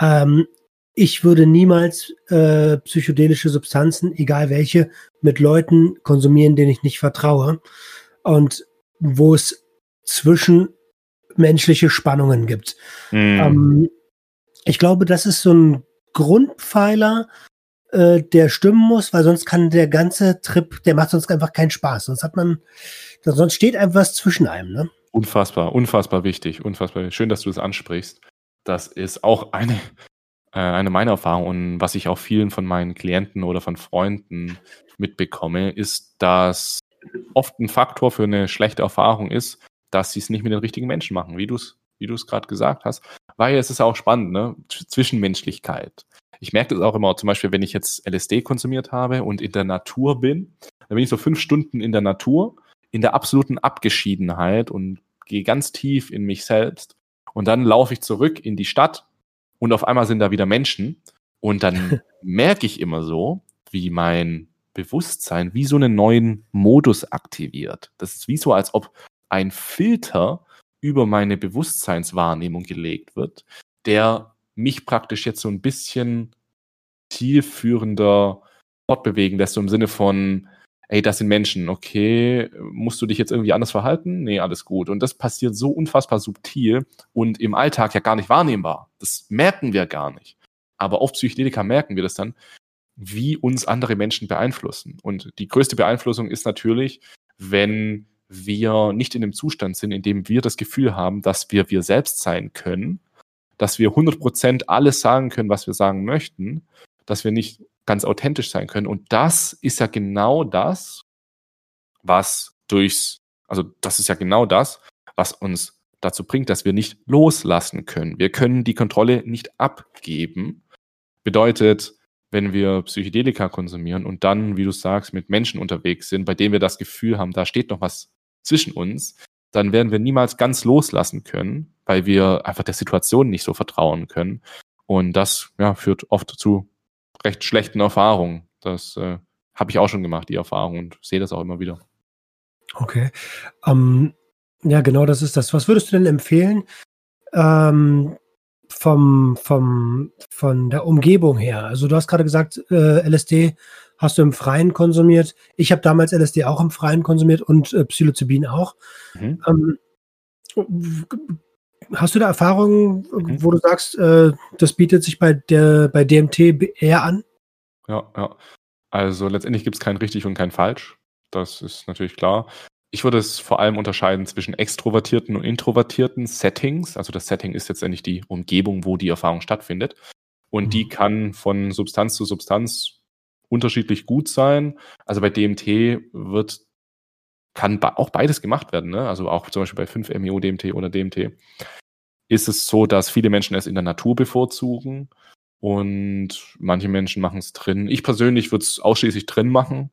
Ähm, ich würde niemals äh, psychedelische Substanzen, egal welche, mit Leuten konsumieren, denen ich nicht vertraue und wo es zwischenmenschliche Spannungen gibt. Mm. Ähm, ich glaube, das ist so ein Grundpfeiler, äh, der stimmen muss, weil sonst kann der ganze Trip, der macht sonst einfach keinen Spaß. Sonst hat man, sonst steht einfach was zwischen einem, ne? Unfassbar, unfassbar wichtig, unfassbar. Schön, dass du das ansprichst. Das ist auch eine, äh, eine meiner Erfahrungen und was ich auch vielen von meinen Klienten oder von Freunden mitbekomme, ist, dass oft ein Faktor für eine schlechte Erfahrung ist, dass sie es nicht mit den richtigen Menschen machen, wie du es wie du es gerade gesagt hast, weil es ist auch spannend, ne? Zwischenmenschlichkeit. Ich merke das auch immer, zum Beispiel, wenn ich jetzt LSD konsumiert habe und in der Natur bin, dann bin ich so fünf Stunden in der Natur, in der absoluten Abgeschiedenheit und gehe ganz tief in mich selbst. Und dann laufe ich zurück in die Stadt und auf einmal sind da wieder Menschen. Und dann [laughs] merke ich immer so, wie mein Bewusstsein wie so einen neuen Modus aktiviert. Das ist wie so, als ob ein Filter über meine Bewusstseinswahrnehmung gelegt wird, der mich praktisch jetzt so ein bisschen zielführender fortbewegen lässt, so im Sinne von, ey, das sind Menschen, okay, musst du dich jetzt irgendwie anders verhalten? Nee, alles gut. Und das passiert so unfassbar subtil und im Alltag ja gar nicht wahrnehmbar. Das merken wir gar nicht. Aber auf Psychedelika merken wir das dann, wie uns andere Menschen beeinflussen. Und die größte Beeinflussung ist natürlich, wenn wir nicht in dem Zustand sind, in dem wir das Gefühl haben, dass wir wir selbst sein können, dass wir 100% alles sagen können, was wir sagen möchten, dass wir nicht ganz authentisch sein können. Und das ist ja genau das, was durchs, also das ist ja genau das, was uns dazu bringt, dass wir nicht loslassen können. Wir können die Kontrolle nicht abgeben. Bedeutet, wenn wir Psychedelika konsumieren und dann, wie du sagst, mit Menschen unterwegs sind, bei denen wir das Gefühl haben, da steht noch was zwischen uns, dann werden wir niemals ganz loslassen können, weil wir einfach der Situation nicht so vertrauen können. Und das ja, führt oft zu recht schlechten Erfahrungen. Das äh, habe ich auch schon gemacht, die Erfahrung, und sehe das auch immer wieder. Okay. Ähm, ja, genau das ist das. Was würdest du denn empfehlen ähm, vom, vom, von der Umgebung her? Also du hast gerade gesagt, äh, LSD hast du im Freien konsumiert. Ich habe damals LSD auch im Freien konsumiert und äh, Psilocybin auch. Mhm. Ähm, hast du da Erfahrungen, mhm. wo du sagst, äh, das bietet sich bei der bei DMT eher an? Ja, ja. Also letztendlich gibt es kein richtig und kein falsch. Das ist natürlich klar. Ich würde es vor allem unterscheiden zwischen extrovertierten und introvertierten Settings. Also das Setting ist letztendlich die Umgebung, wo die Erfahrung stattfindet. Und die mhm. kann von Substanz zu Substanz unterschiedlich gut sein. Also bei DMT wird, kann auch beides gemacht werden. Ne? Also auch zum Beispiel bei 5-MeO-DMT oder DMT ist es so, dass viele Menschen es in der Natur bevorzugen und manche Menschen machen es drin. Ich persönlich würde es ausschließlich drin machen,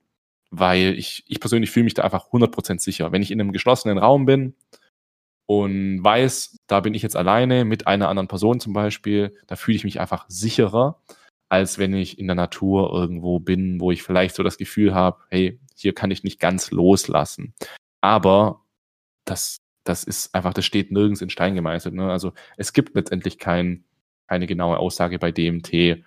weil ich, ich persönlich fühle mich da einfach 100% sicher. Wenn ich in einem geschlossenen Raum bin und weiß, da bin ich jetzt alleine mit einer anderen Person zum Beispiel, da fühle ich mich einfach sicherer, als wenn ich in der Natur irgendwo bin, wo ich vielleicht so das Gefühl habe, hey, hier kann ich nicht ganz loslassen. Aber das, das ist einfach, das steht nirgends in Stein gemeißelt. Ne? Also es gibt letztendlich kein, keine genaue Aussage bei DMT,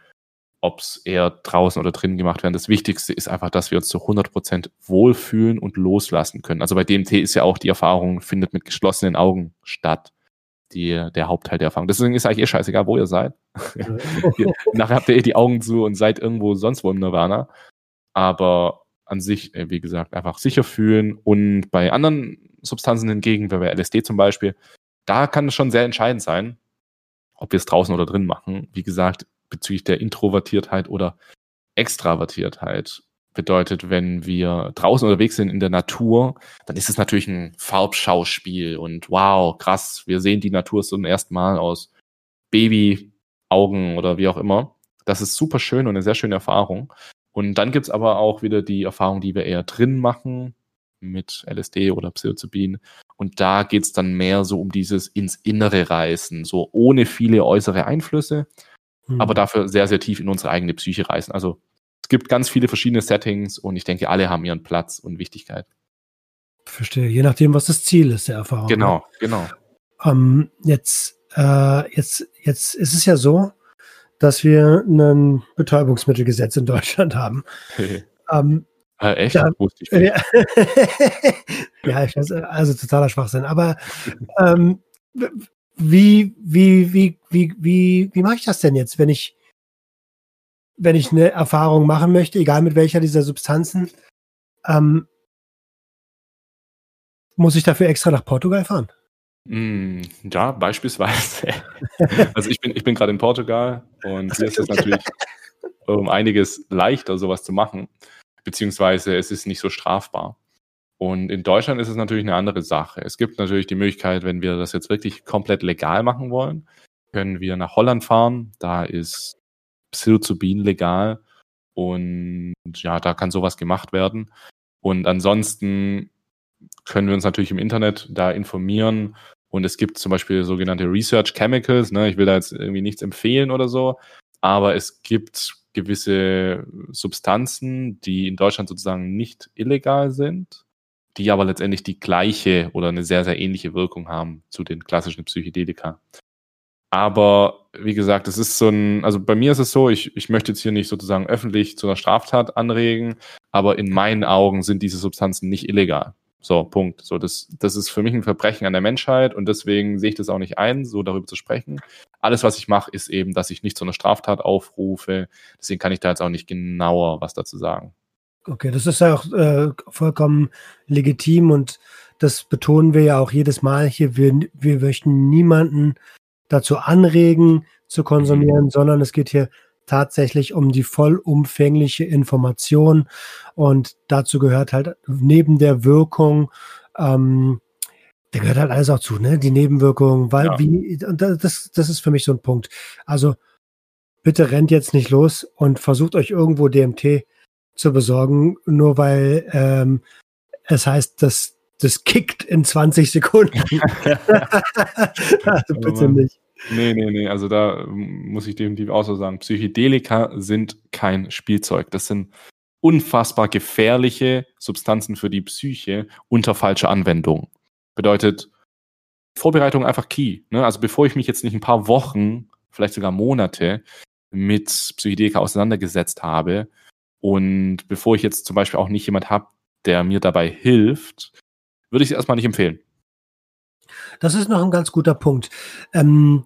ob es eher draußen oder drinnen gemacht werden. Das Wichtigste ist einfach, dass wir uns zu 100% wohlfühlen und loslassen können. Also bei DMT ist ja auch die Erfahrung, findet mit geschlossenen Augen statt. Die, der Hauptteil der Erfahrung. Deswegen ist eigentlich eh scheißegal, wo ihr seid. [laughs] Nachher habt ihr eh die Augen zu und seid irgendwo sonst wo im Nirvana. Aber an sich, äh, wie gesagt, einfach sicher fühlen. Und bei anderen Substanzen hingegen, wie bei LSD zum Beispiel, da kann es schon sehr entscheidend sein, ob wir es draußen oder drin machen. Wie gesagt, bezüglich der Introvertiertheit oder Extravertiertheit. Bedeutet, wenn wir draußen unterwegs sind in der Natur, dann ist es natürlich ein Farbschauspiel und wow, krass, wir sehen die Natur zum ersten Mal aus Babyaugen oder wie auch immer. Das ist super schön und eine sehr schöne Erfahrung. Und dann gibt's aber auch wieder die Erfahrung, die wir eher drin machen, mit LSD oder Psilocybin. Und da geht's dann mehr so um dieses ins Innere reißen, so ohne viele äußere Einflüsse, mhm. aber dafür sehr, sehr tief in unsere eigene Psyche reißen. Also es gibt ganz viele verschiedene Settings und ich denke, alle haben ihren Platz und Wichtigkeit. Verstehe, je nachdem, was das Ziel ist der Erfahrung. Genau, ne? genau. Ähm, jetzt, äh, jetzt, jetzt ist es ja so, dass wir ein Betäubungsmittelgesetz in Deutschland haben. ähm, äh, echt? Da, Wusste ich nicht. [laughs] ja, ich weiß, also totaler Schwachsinn. Aber ähm, wie, wie, wie, wie, wie, wie mache ich das denn jetzt, wenn ich, wenn ich eine Erfahrung machen möchte, egal mit welcher dieser Substanzen, ähm, muss ich dafür extra nach Portugal fahren? Mm, ja, beispielsweise. [laughs] also ich bin, ich bin gerade in Portugal und hier ist es natürlich um einiges leichter, sowas zu machen, beziehungsweise es ist nicht so strafbar. Und in Deutschland ist es natürlich eine andere Sache. Es gibt natürlich die Möglichkeit, wenn wir das jetzt wirklich komplett legal machen wollen, können wir nach Holland fahren. Da ist Psilocybin legal und ja, da kann sowas gemacht werden. Und ansonsten können wir uns natürlich im Internet da informieren. Und es gibt zum Beispiel sogenannte Research Chemicals. Ne? Ich will da jetzt irgendwie nichts empfehlen oder so, aber es gibt gewisse Substanzen, die in Deutschland sozusagen nicht illegal sind die aber letztendlich die gleiche oder eine sehr, sehr ähnliche Wirkung haben zu den klassischen Psychedelika. Aber wie gesagt, es ist so ein, also bei mir ist es so, ich, ich möchte jetzt hier nicht sozusagen öffentlich zu einer Straftat anregen, aber in meinen Augen sind diese Substanzen nicht illegal. So, Punkt. So, das, das ist für mich ein Verbrechen an der Menschheit und deswegen sehe ich das auch nicht ein, so darüber zu sprechen. Alles, was ich mache, ist eben, dass ich nicht zu einer Straftat aufrufe. Deswegen kann ich da jetzt auch nicht genauer was dazu sagen. Okay, das ist ja auch äh, vollkommen legitim und das betonen wir ja auch jedes Mal hier. Wir, wir möchten niemanden dazu anregen zu konsumieren, mhm. sondern es geht hier tatsächlich um die vollumfängliche Information und dazu gehört halt neben der Wirkung, ähm, da gehört halt alles auch zu, ne? Die Nebenwirkungen, weil ja. wie, und das, das ist für mich so ein Punkt. Also bitte rennt jetzt nicht los und versucht euch irgendwo DMT zu besorgen, nur weil ähm, es heißt, dass das kickt in 20 Sekunden. [laughs] [laughs] also bitte nicht. Nee, nee, nee. Also da muss ich definitiv auch so sagen. Psychedelika sind kein Spielzeug. Das sind unfassbar gefährliche Substanzen für die Psyche unter falscher Anwendung. Bedeutet, Vorbereitung einfach key. Ne? Also bevor ich mich jetzt nicht ein paar Wochen, vielleicht sogar Monate mit Psychedelika auseinandergesetzt habe und bevor ich jetzt zum Beispiel auch nicht jemand habe, der mir dabei hilft, würde ich es erstmal nicht empfehlen. Das ist noch ein ganz guter Punkt. Ähm,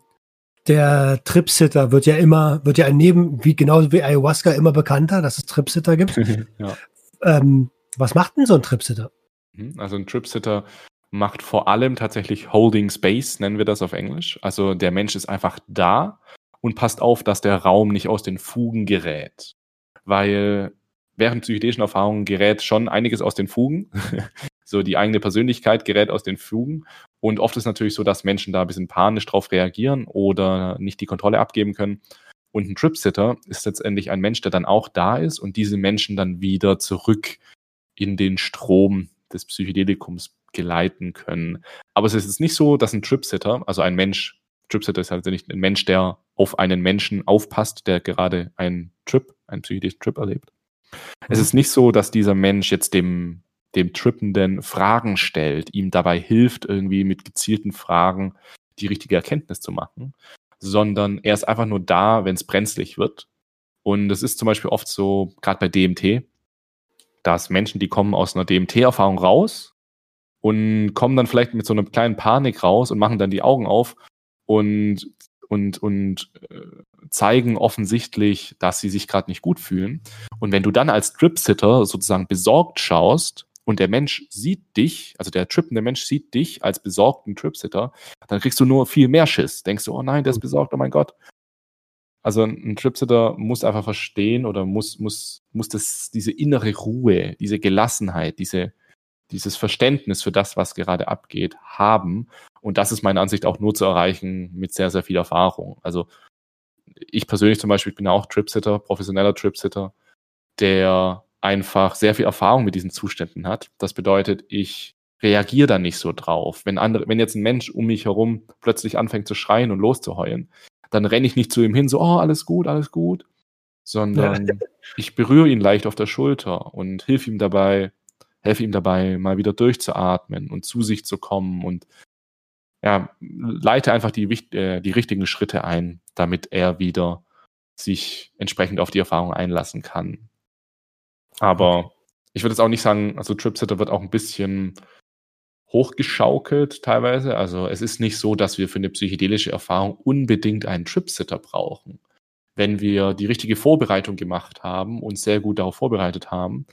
der Tripsitter wird ja immer, wird ja neben, wie genauso wie Ayahuasca immer bekannter, dass es Tripsitter gibt. [laughs] ja. ähm, was macht denn so ein Tripsitter? Mhm, also ein Tripsitter macht vor allem tatsächlich Holding Space, nennen wir das auf Englisch. Also der Mensch ist einfach da und passt auf, dass der Raum nicht aus den Fugen gerät. Weil während psychedelischen Erfahrungen gerät schon einiges aus den Fugen. [laughs] so die eigene Persönlichkeit gerät aus den Fugen. Und oft ist natürlich so, dass Menschen da ein bisschen panisch drauf reagieren oder nicht die Kontrolle abgeben können. Und ein Tripsitter ist letztendlich ein Mensch, der dann auch da ist und diese Menschen dann wieder zurück in den Strom des Psychedelikums geleiten können. Aber es ist jetzt nicht so, dass ein Tripsitter, also ein Mensch, Tripsitter ist halt nicht ein Mensch, der auf einen Menschen aufpasst, der gerade einen Trip, einen psychedelischen Trip erlebt. Mhm. Es ist nicht so, dass dieser Mensch jetzt dem dem Trippenden Fragen stellt, ihm dabei hilft, irgendwie mit gezielten Fragen die richtige Erkenntnis zu machen, sondern er ist einfach nur da, wenn es brenzlig wird. Und es ist zum Beispiel oft so, gerade bei DMT, dass Menschen, die kommen aus einer DMT-Erfahrung raus und kommen dann vielleicht mit so einer kleinen Panik raus und machen dann die Augen auf und, und, und äh, zeigen offensichtlich, dass sie sich gerade nicht gut fühlen. Und wenn du dann als Trip-Sitter sozusagen besorgt schaust, und der Mensch sieht dich, also der trippende Mensch sieht dich als besorgten Tripsitter, dann kriegst du nur viel mehr Schiss. Denkst du, oh nein, der ist besorgt, oh mein Gott. Also ein Tripsitter muss einfach verstehen oder muss, muss, muss das, diese innere Ruhe, diese Gelassenheit, diese, dieses Verständnis für das, was gerade abgeht, haben. Und das ist meiner Ansicht auch nur zu erreichen mit sehr, sehr viel Erfahrung. Also ich persönlich zum Beispiel bin auch Tripsitter, professioneller Tripsitter, der einfach sehr viel Erfahrung mit diesen Zuständen hat. Das bedeutet, ich reagiere da nicht so drauf. Wenn andere, wenn jetzt ein Mensch um mich herum plötzlich anfängt zu schreien und loszuheulen, dann renne ich nicht zu ihm hin, so, oh, alles gut, alles gut, sondern ja. [laughs] ich berühre ihn leicht auf der Schulter und hilf ihm dabei, helfe ihm dabei, mal wieder durchzuatmen und zu sich zu kommen und ja, leite einfach die, äh, die richtigen Schritte ein, damit er wieder sich entsprechend auf die Erfahrung einlassen kann. Aber ich würde jetzt auch nicht sagen, also Tripsitter wird auch ein bisschen hochgeschaukelt teilweise. Also es ist nicht so, dass wir für eine psychedelische Erfahrung unbedingt einen Tripsitter brauchen. Wenn wir die richtige Vorbereitung gemacht haben und sehr gut darauf vorbereitet haben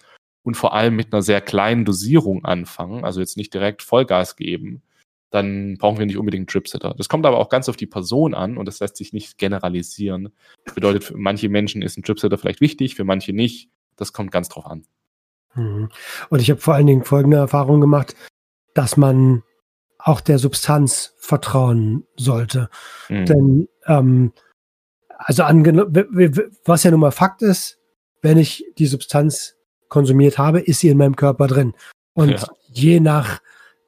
und vor allem mit einer sehr kleinen Dosierung anfangen, also jetzt nicht direkt Vollgas geben, dann brauchen wir nicht unbedingt einen Tripsitter. Das kommt aber auch ganz auf die Person an und das lässt sich nicht generalisieren. Das bedeutet, für manche Menschen ist ein Tripsitter vielleicht wichtig, für manche nicht. Das kommt ganz drauf an. Mhm. Und ich habe vor allen Dingen folgende Erfahrung gemacht, dass man auch der Substanz vertrauen sollte. Mhm. Denn ähm, also was ja nun mal Fakt ist, wenn ich die Substanz konsumiert habe, ist sie in meinem Körper drin. Und ja. je nach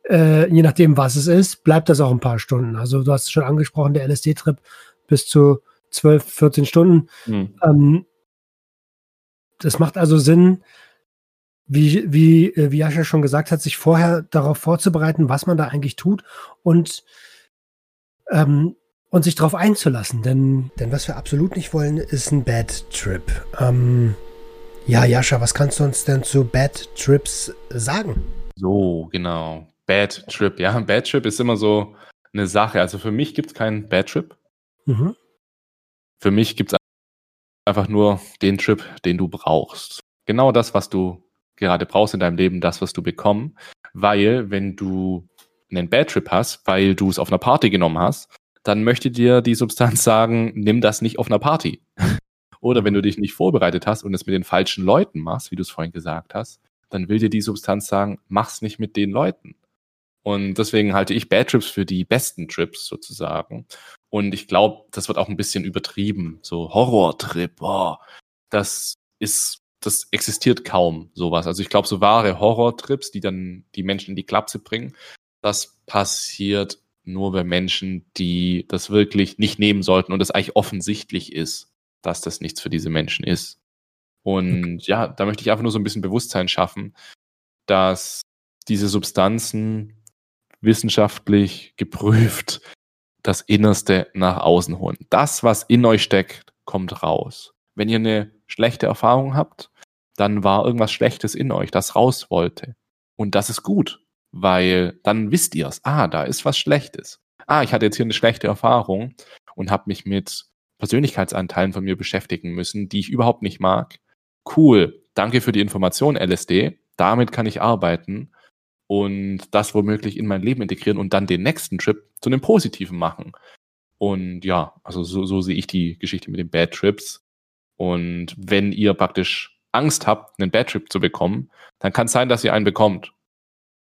äh, je nachdem, was es ist, bleibt das auch ein paar Stunden. Also du hast es schon angesprochen, der LSD-Trip bis zu 12, 14 Stunden. Mhm. Ähm, das macht also Sinn, wie, wie, äh, wie Jascha schon gesagt hat, sich vorher darauf vorzubereiten, was man da eigentlich tut und, ähm, und sich darauf einzulassen. Denn, denn was wir absolut nicht wollen, ist ein Bad Trip. Ähm, ja, Jascha, was kannst du uns denn zu Bad Trips sagen? So, genau. Bad Trip. Ja, Bad Trip ist immer so eine Sache. Also für mich gibt es keinen Bad Trip. Mhm. Für mich gibt es einfach nur den Trip, den du brauchst. Genau das, was du gerade brauchst in deinem Leben, das, was du bekommen. Weil, wenn du einen Bad Trip hast, weil du es auf einer Party genommen hast, dann möchte dir die Substanz sagen, nimm das nicht auf einer Party. [laughs] Oder wenn du dich nicht vorbereitet hast und es mit den falschen Leuten machst, wie du es vorhin gesagt hast, dann will dir die Substanz sagen, mach's nicht mit den Leuten. Und deswegen halte ich Bad Trips für die besten Trips sozusagen. Und ich glaube, das wird auch ein bisschen übertrieben. So Horrortrip, boah, das ist das existiert kaum, sowas. Also ich glaube, so wahre Horrortrips, die dann die Menschen in die Klapse bringen, das passiert nur bei Menschen, die das wirklich nicht nehmen sollten und es eigentlich offensichtlich ist, dass das nichts für diese Menschen ist. Und ja, da möchte ich einfach nur so ein bisschen Bewusstsein schaffen, dass diese Substanzen wissenschaftlich geprüft das Innerste nach außen holen. Das, was in euch steckt, kommt raus. Wenn ihr eine schlechte Erfahrung habt, dann war irgendwas Schlechtes in euch, das raus wollte. Und das ist gut, weil dann wisst ihr es. Ah, da ist was Schlechtes. Ah, ich hatte jetzt hier eine schlechte Erfahrung und habe mich mit Persönlichkeitsanteilen von mir beschäftigen müssen, die ich überhaupt nicht mag. Cool, danke für die Information, LSD. Damit kann ich arbeiten und das womöglich in mein Leben integrieren und dann den nächsten Trip zu einem positiven machen. Und ja, also so, so sehe ich die Geschichte mit den Bad Trips. Und wenn ihr praktisch Angst habt, einen Bad Trip zu bekommen, dann kann es sein, dass ihr einen bekommt.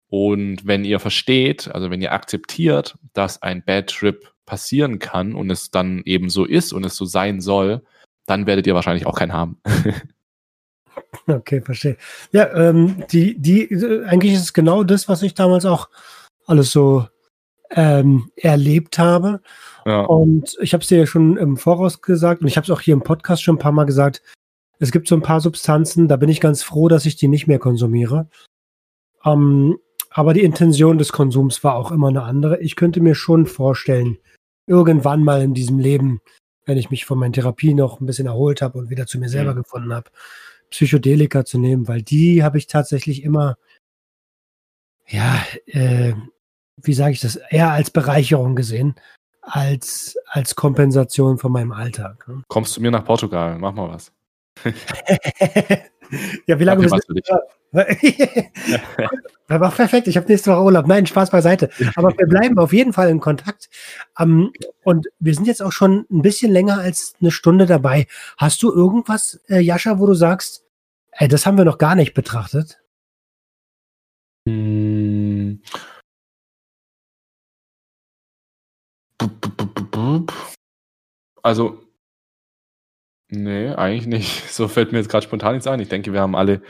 Und wenn ihr versteht, also wenn ihr akzeptiert, dass ein Bad Trip passieren kann und es dann eben so ist und es so sein soll, dann werdet ihr wahrscheinlich auch keinen haben. [laughs] Okay, verstehe. Ja, ähm, die, die, eigentlich ist es genau das, was ich damals auch alles so ähm, erlebt habe. Ja. Und ich habe es dir ja schon im Voraus gesagt und ich habe es auch hier im Podcast schon ein paar Mal gesagt. Es gibt so ein paar Substanzen, da bin ich ganz froh, dass ich die nicht mehr konsumiere. Ähm, aber die Intention des Konsums war auch immer eine andere. Ich könnte mir schon vorstellen, irgendwann mal in diesem Leben, wenn ich mich von meinen Therapien noch ein bisschen erholt habe und wieder zu mir selber mhm. gefunden habe, Psychedelika zu nehmen, weil die habe ich tatsächlich immer, ja, äh, wie sage ich das, eher als Bereicherung gesehen, als, als Kompensation von meinem Alltag. Ne? Kommst du mir nach Portugal, mach mal was. [laughs] ja, wie lange bist du? [laughs] War perfekt, ich habe nächste Woche Urlaub. Nein, Spaß beiseite. Aber wir bleiben auf jeden Fall in Kontakt. Um, und wir sind jetzt auch schon ein bisschen länger als eine Stunde dabei. Hast du irgendwas, äh, Jascha, wo du sagst, ey, das haben wir noch gar nicht betrachtet? Hm. Also, nee, eigentlich nicht. [laughs] So fällt mir jetzt gerade spontan nichts ein. Ich denke, wir haben alle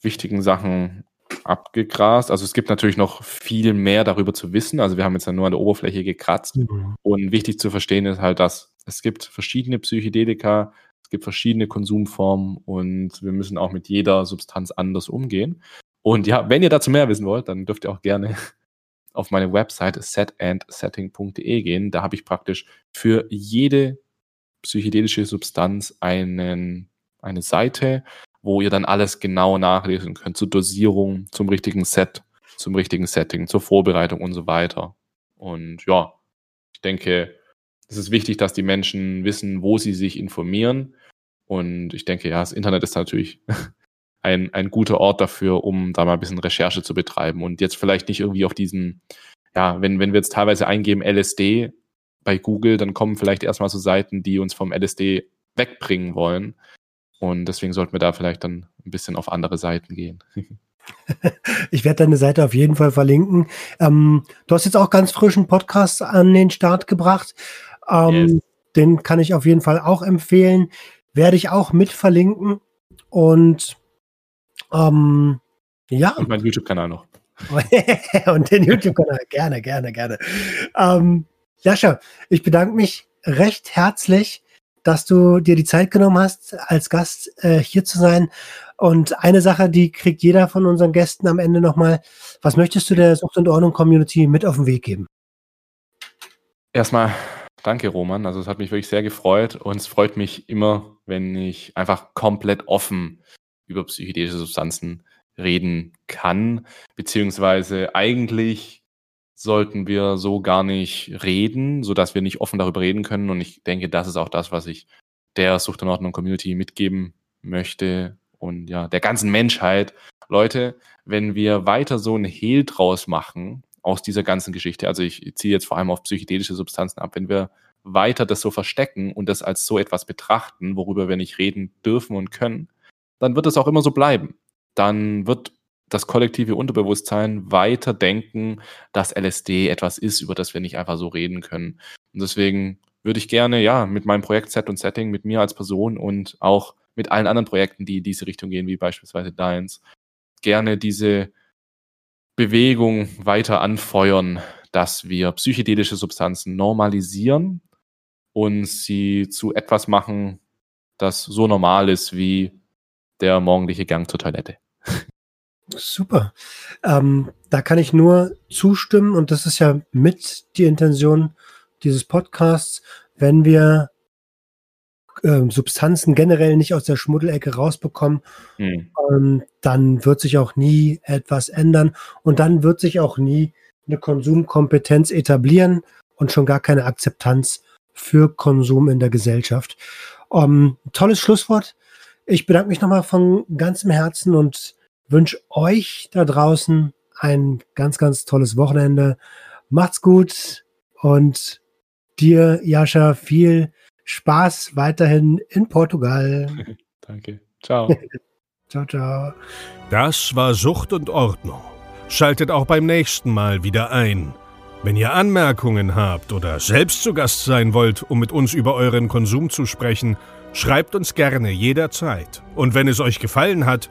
wichtigen Sachen abgegrast. Also es gibt natürlich noch viel mehr darüber zu wissen. Also wir haben jetzt ja nur an der Oberfläche gekratzt. Mhm. Und wichtig zu verstehen ist halt, dass es gibt verschiedene Psychedelika, es gibt verschiedene Konsumformen und wir müssen auch mit jeder Substanz anders umgehen. Und ja, wenn ihr dazu mehr wissen wollt, dann dürft ihr auch gerne [laughs] auf meine Website setandsetting.de gehen. Da habe ich praktisch für jede psychedelische Substanz einen, eine Seite, wo ihr dann alles genau nachlesen könnt zur Dosierung, zum richtigen Set, zum richtigen Setting, zur Vorbereitung und so weiter. Und ja, ich denke, es ist wichtig, dass die Menschen wissen, wo sie sich informieren. Und ich denke, ja, das Internet ist natürlich [laughs] ein, ein guter Ort dafür, um da mal ein bisschen Recherche zu betreiben und jetzt vielleicht nicht irgendwie auf diesen, ja, wenn, wenn wir jetzt teilweise eingeben LSD bei Google, dann kommen vielleicht erstmal so Seiten, die uns vom LSD wegbringen wollen. Und deswegen sollten wir da vielleicht dann ein bisschen auf andere Seiten gehen. [laughs] Ich werde deine Seite auf jeden Fall verlinken. Ähm, du hast jetzt auch ganz frischen Podcast an den Start gebracht. Ähm, yes. Den kann ich auf jeden Fall auch empfehlen. Werde ich auch mit verlinken. Und ähm, ja. Und mein YouTube-Kanal noch. [laughs] und den YouTube-Kanal. Gerne, gerne, gerne. Ähm, Jascha, ich bedanke mich recht herzlich dass du dir die Zeit genommen hast, als Gast äh, hier zu sein. Und eine Sache, die kriegt jeder von unseren Gästen am Ende nochmal. Was möchtest du der Sucht und Ordnung Community mit auf den Weg geben? Erstmal danke, Roman. Also es hat mich wirklich sehr gefreut und es freut mich immer, wenn ich einfach komplett offen über psychedelische Substanzen reden kann, beziehungsweise eigentlich sollten wir so gar nicht reden, sodass wir nicht offen darüber reden können. Und ich denke, das ist auch das, was ich der Sucht und Ordnung Community mitgeben möchte und ja, der ganzen Menschheit. Leute, wenn wir weiter so ein Hehl draus machen aus dieser ganzen Geschichte, also ich ziehe jetzt vor allem auf psychedelische Substanzen ab, wenn wir weiter das so verstecken und das als so etwas betrachten, worüber wir nicht reden dürfen und können, dann wird es auch immer so bleiben. Dann wird das kollektive Unterbewusstsein weiter denken, dass LSD etwas ist, über das wir nicht einfach so reden können. Und deswegen würde ich gerne, ja, mit meinem Projekt Set und Setting, mit mir als Person und auch mit allen anderen Projekten, die in diese Richtung gehen, wie beispielsweise deins, gerne diese Bewegung weiter anfeuern, dass wir psychedelische Substanzen normalisieren und sie zu etwas machen, das so normal ist wie der morgendliche Gang zur Toilette. [laughs] Super. Ähm, da kann ich nur zustimmen und das ist ja mit die Intention dieses Podcasts, wenn wir äh, Substanzen generell nicht aus der Schmuddelecke rausbekommen, hm. ähm, dann wird sich auch nie etwas ändern und dann wird sich auch nie eine Konsumkompetenz etablieren und schon gar keine Akzeptanz für Konsum in der Gesellschaft. Ähm, tolles Schlusswort. Ich bedanke mich nochmal von ganzem Herzen und wünsche euch da draußen ein ganz, ganz tolles Wochenende. Macht's gut und dir, Jascha, viel Spaß weiterhin in Portugal. [laughs] Danke. Ciao. [laughs] ciao, ciao. Das war Sucht und Ordnung. Schaltet auch beim nächsten Mal wieder ein. Wenn ihr Anmerkungen habt oder selbst zu Gast sein wollt, um mit uns über euren Konsum zu sprechen, schreibt uns gerne jederzeit. Und wenn es euch gefallen hat,